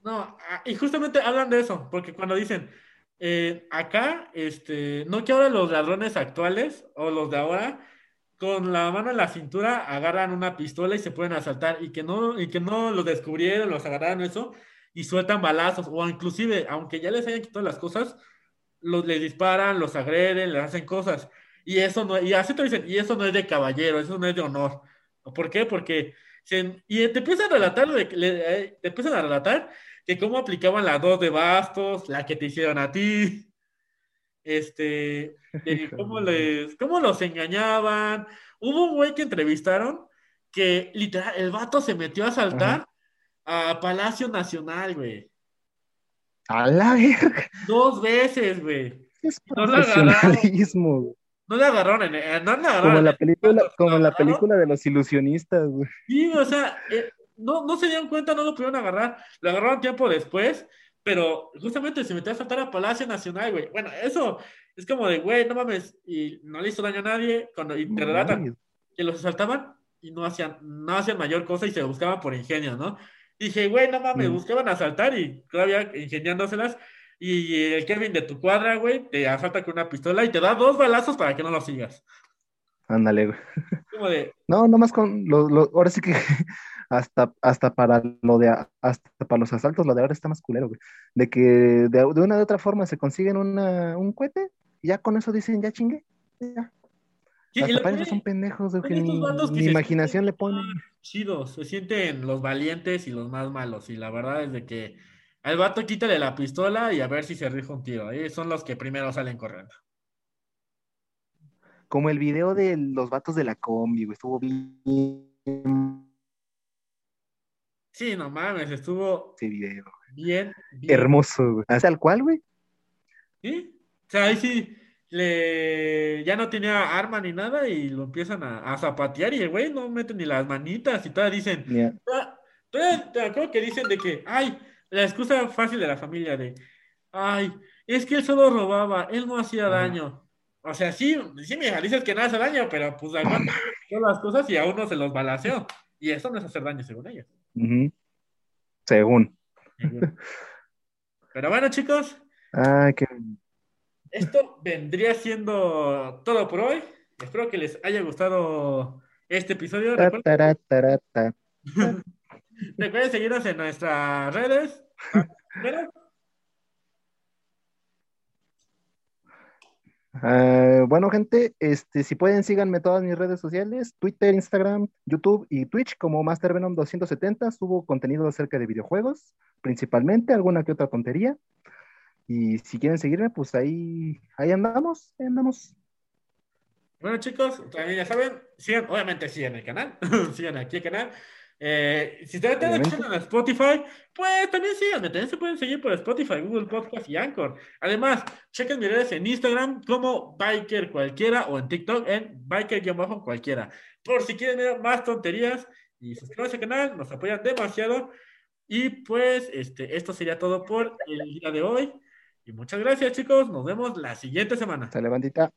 No, ah, y justamente hablan de eso, porque cuando dicen, eh, acá, este, no que ahora los ladrones actuales o los de ahora, con la mano en la cintura agarran una pistola y se pueden asaltar y que no, y que no los descubrieron, los agarraron eso y sueltan balazos o inclusive, aunque ya les hayan quitado las cosas, los les disparan, los agreden, les hacen cosas. Y eso no, y así te dicen, y eso no es de caballero, eso no es de honor. ¿Por qué? Porque y te empiezan a relatar, eh, te empiezan a relatar que cómo aplicaban las dos de bastos, la que te hicieron a ti, este, cómo, les, cómo los engañaban. Hubo un güey que entrevistaron que literal, el vato se metió a saltar a Palacio Nacional, güey. A la verga. Dos veces, güey. Es no le agarraron, en, no le agarraron. Como la película, como la película de los ilusionistas, güey. Sí, o sea, eh, no, no se dieron cuenta, no lo pudieron agarrar. Lo agarraron tiempo después, pero justamente se metió a saltar a Palacio Nacional, güey. Bueno, eso es como de, güey, no mames, y no le hizo daño a nadie. Cuando y te relatan que los asaltaban y no hacían, no hacían mayor cosa y se buscaban por ingenio, ¿no? Dije, güey, no mames, mm. buscaban asaltar y todavía ingeniándoselas. Y el Kevin de tu cuadra, güey, te asalta con una pistola y te da dos balazos para que no lo sigas. Ándale, güey. No, nomás con lo, ahora sí que hasta, hasta para lo de hasta para los asaltos, lo de ahora está más culero, güey. De que de, una u otra forma se consiguen una, un cohete y ya con eso dicen, ya chingue. Ya. hasta para ellos son pendejos, de que ni, imaginación le ponen. Chidos, se sienten los valientes y los más malos. Y la verdad es de que al vato quítale la pistola y a ver si se rija un tiro. ¿eh? Son los que primero salen corriendo. Como el video de los vatos de la combi, güey, estuvo bien. Sí, no mames, estuvo. Video. Bien, Hermoso, güey. ¿Hace al cual, güey? Sí. O sea, ahí sí le ya no tenía arma ni nada y lo empiezan a, zapatear y el güey no mete ni las manitas y todas dicen. Todavía, te acuerdo que dicen de que, ay, la excusa fácil de la familia de, ay, es que él solo robaba, él no hacía daño. O sea, sí, sí, me dices que no hace daño, pero pues aguanta todas las cosas y a uno se los balaceó. Y eso no es hacer daño, según ellos. Según. Pero bueno, chicos. Ay, qué... Esto vendría siendo todo por hoy. Espero que les haya gustado este episodio. Recuerden seguirnos en nuestras redes. Ah, bueno, gente, este, si pueden, síganme todas mis redes sociales, Twitter, Instagram, YouTube y Twitch como Master Venom 270. Subo contenido acerca de videojuegos, principalmente, alguna que otra tontería. Y si quieren seguirme, pues ahí, ahí andamos, andamos. Bueno, chicos, también ya saben, sigan, obviamente sigan el canal, sigan aquí el canal. Eh, si ustedes están escuchando en Spotify, pues también síganme, también se pueden seguir por Spotify, Google Podcast y Anchor. Además, chequen mis redes en Instagram como Biker Cualquiera o en TikTok en Biker-Cualquiera. Por si quieren ver más tonterías y suscríbanse al canal, nos apoyan demasiado. Y pues, este, esto sería todo por el día de hoy. Y muchas gracias, chicos. Nos vemos la siguiente semana. Hasta bandita.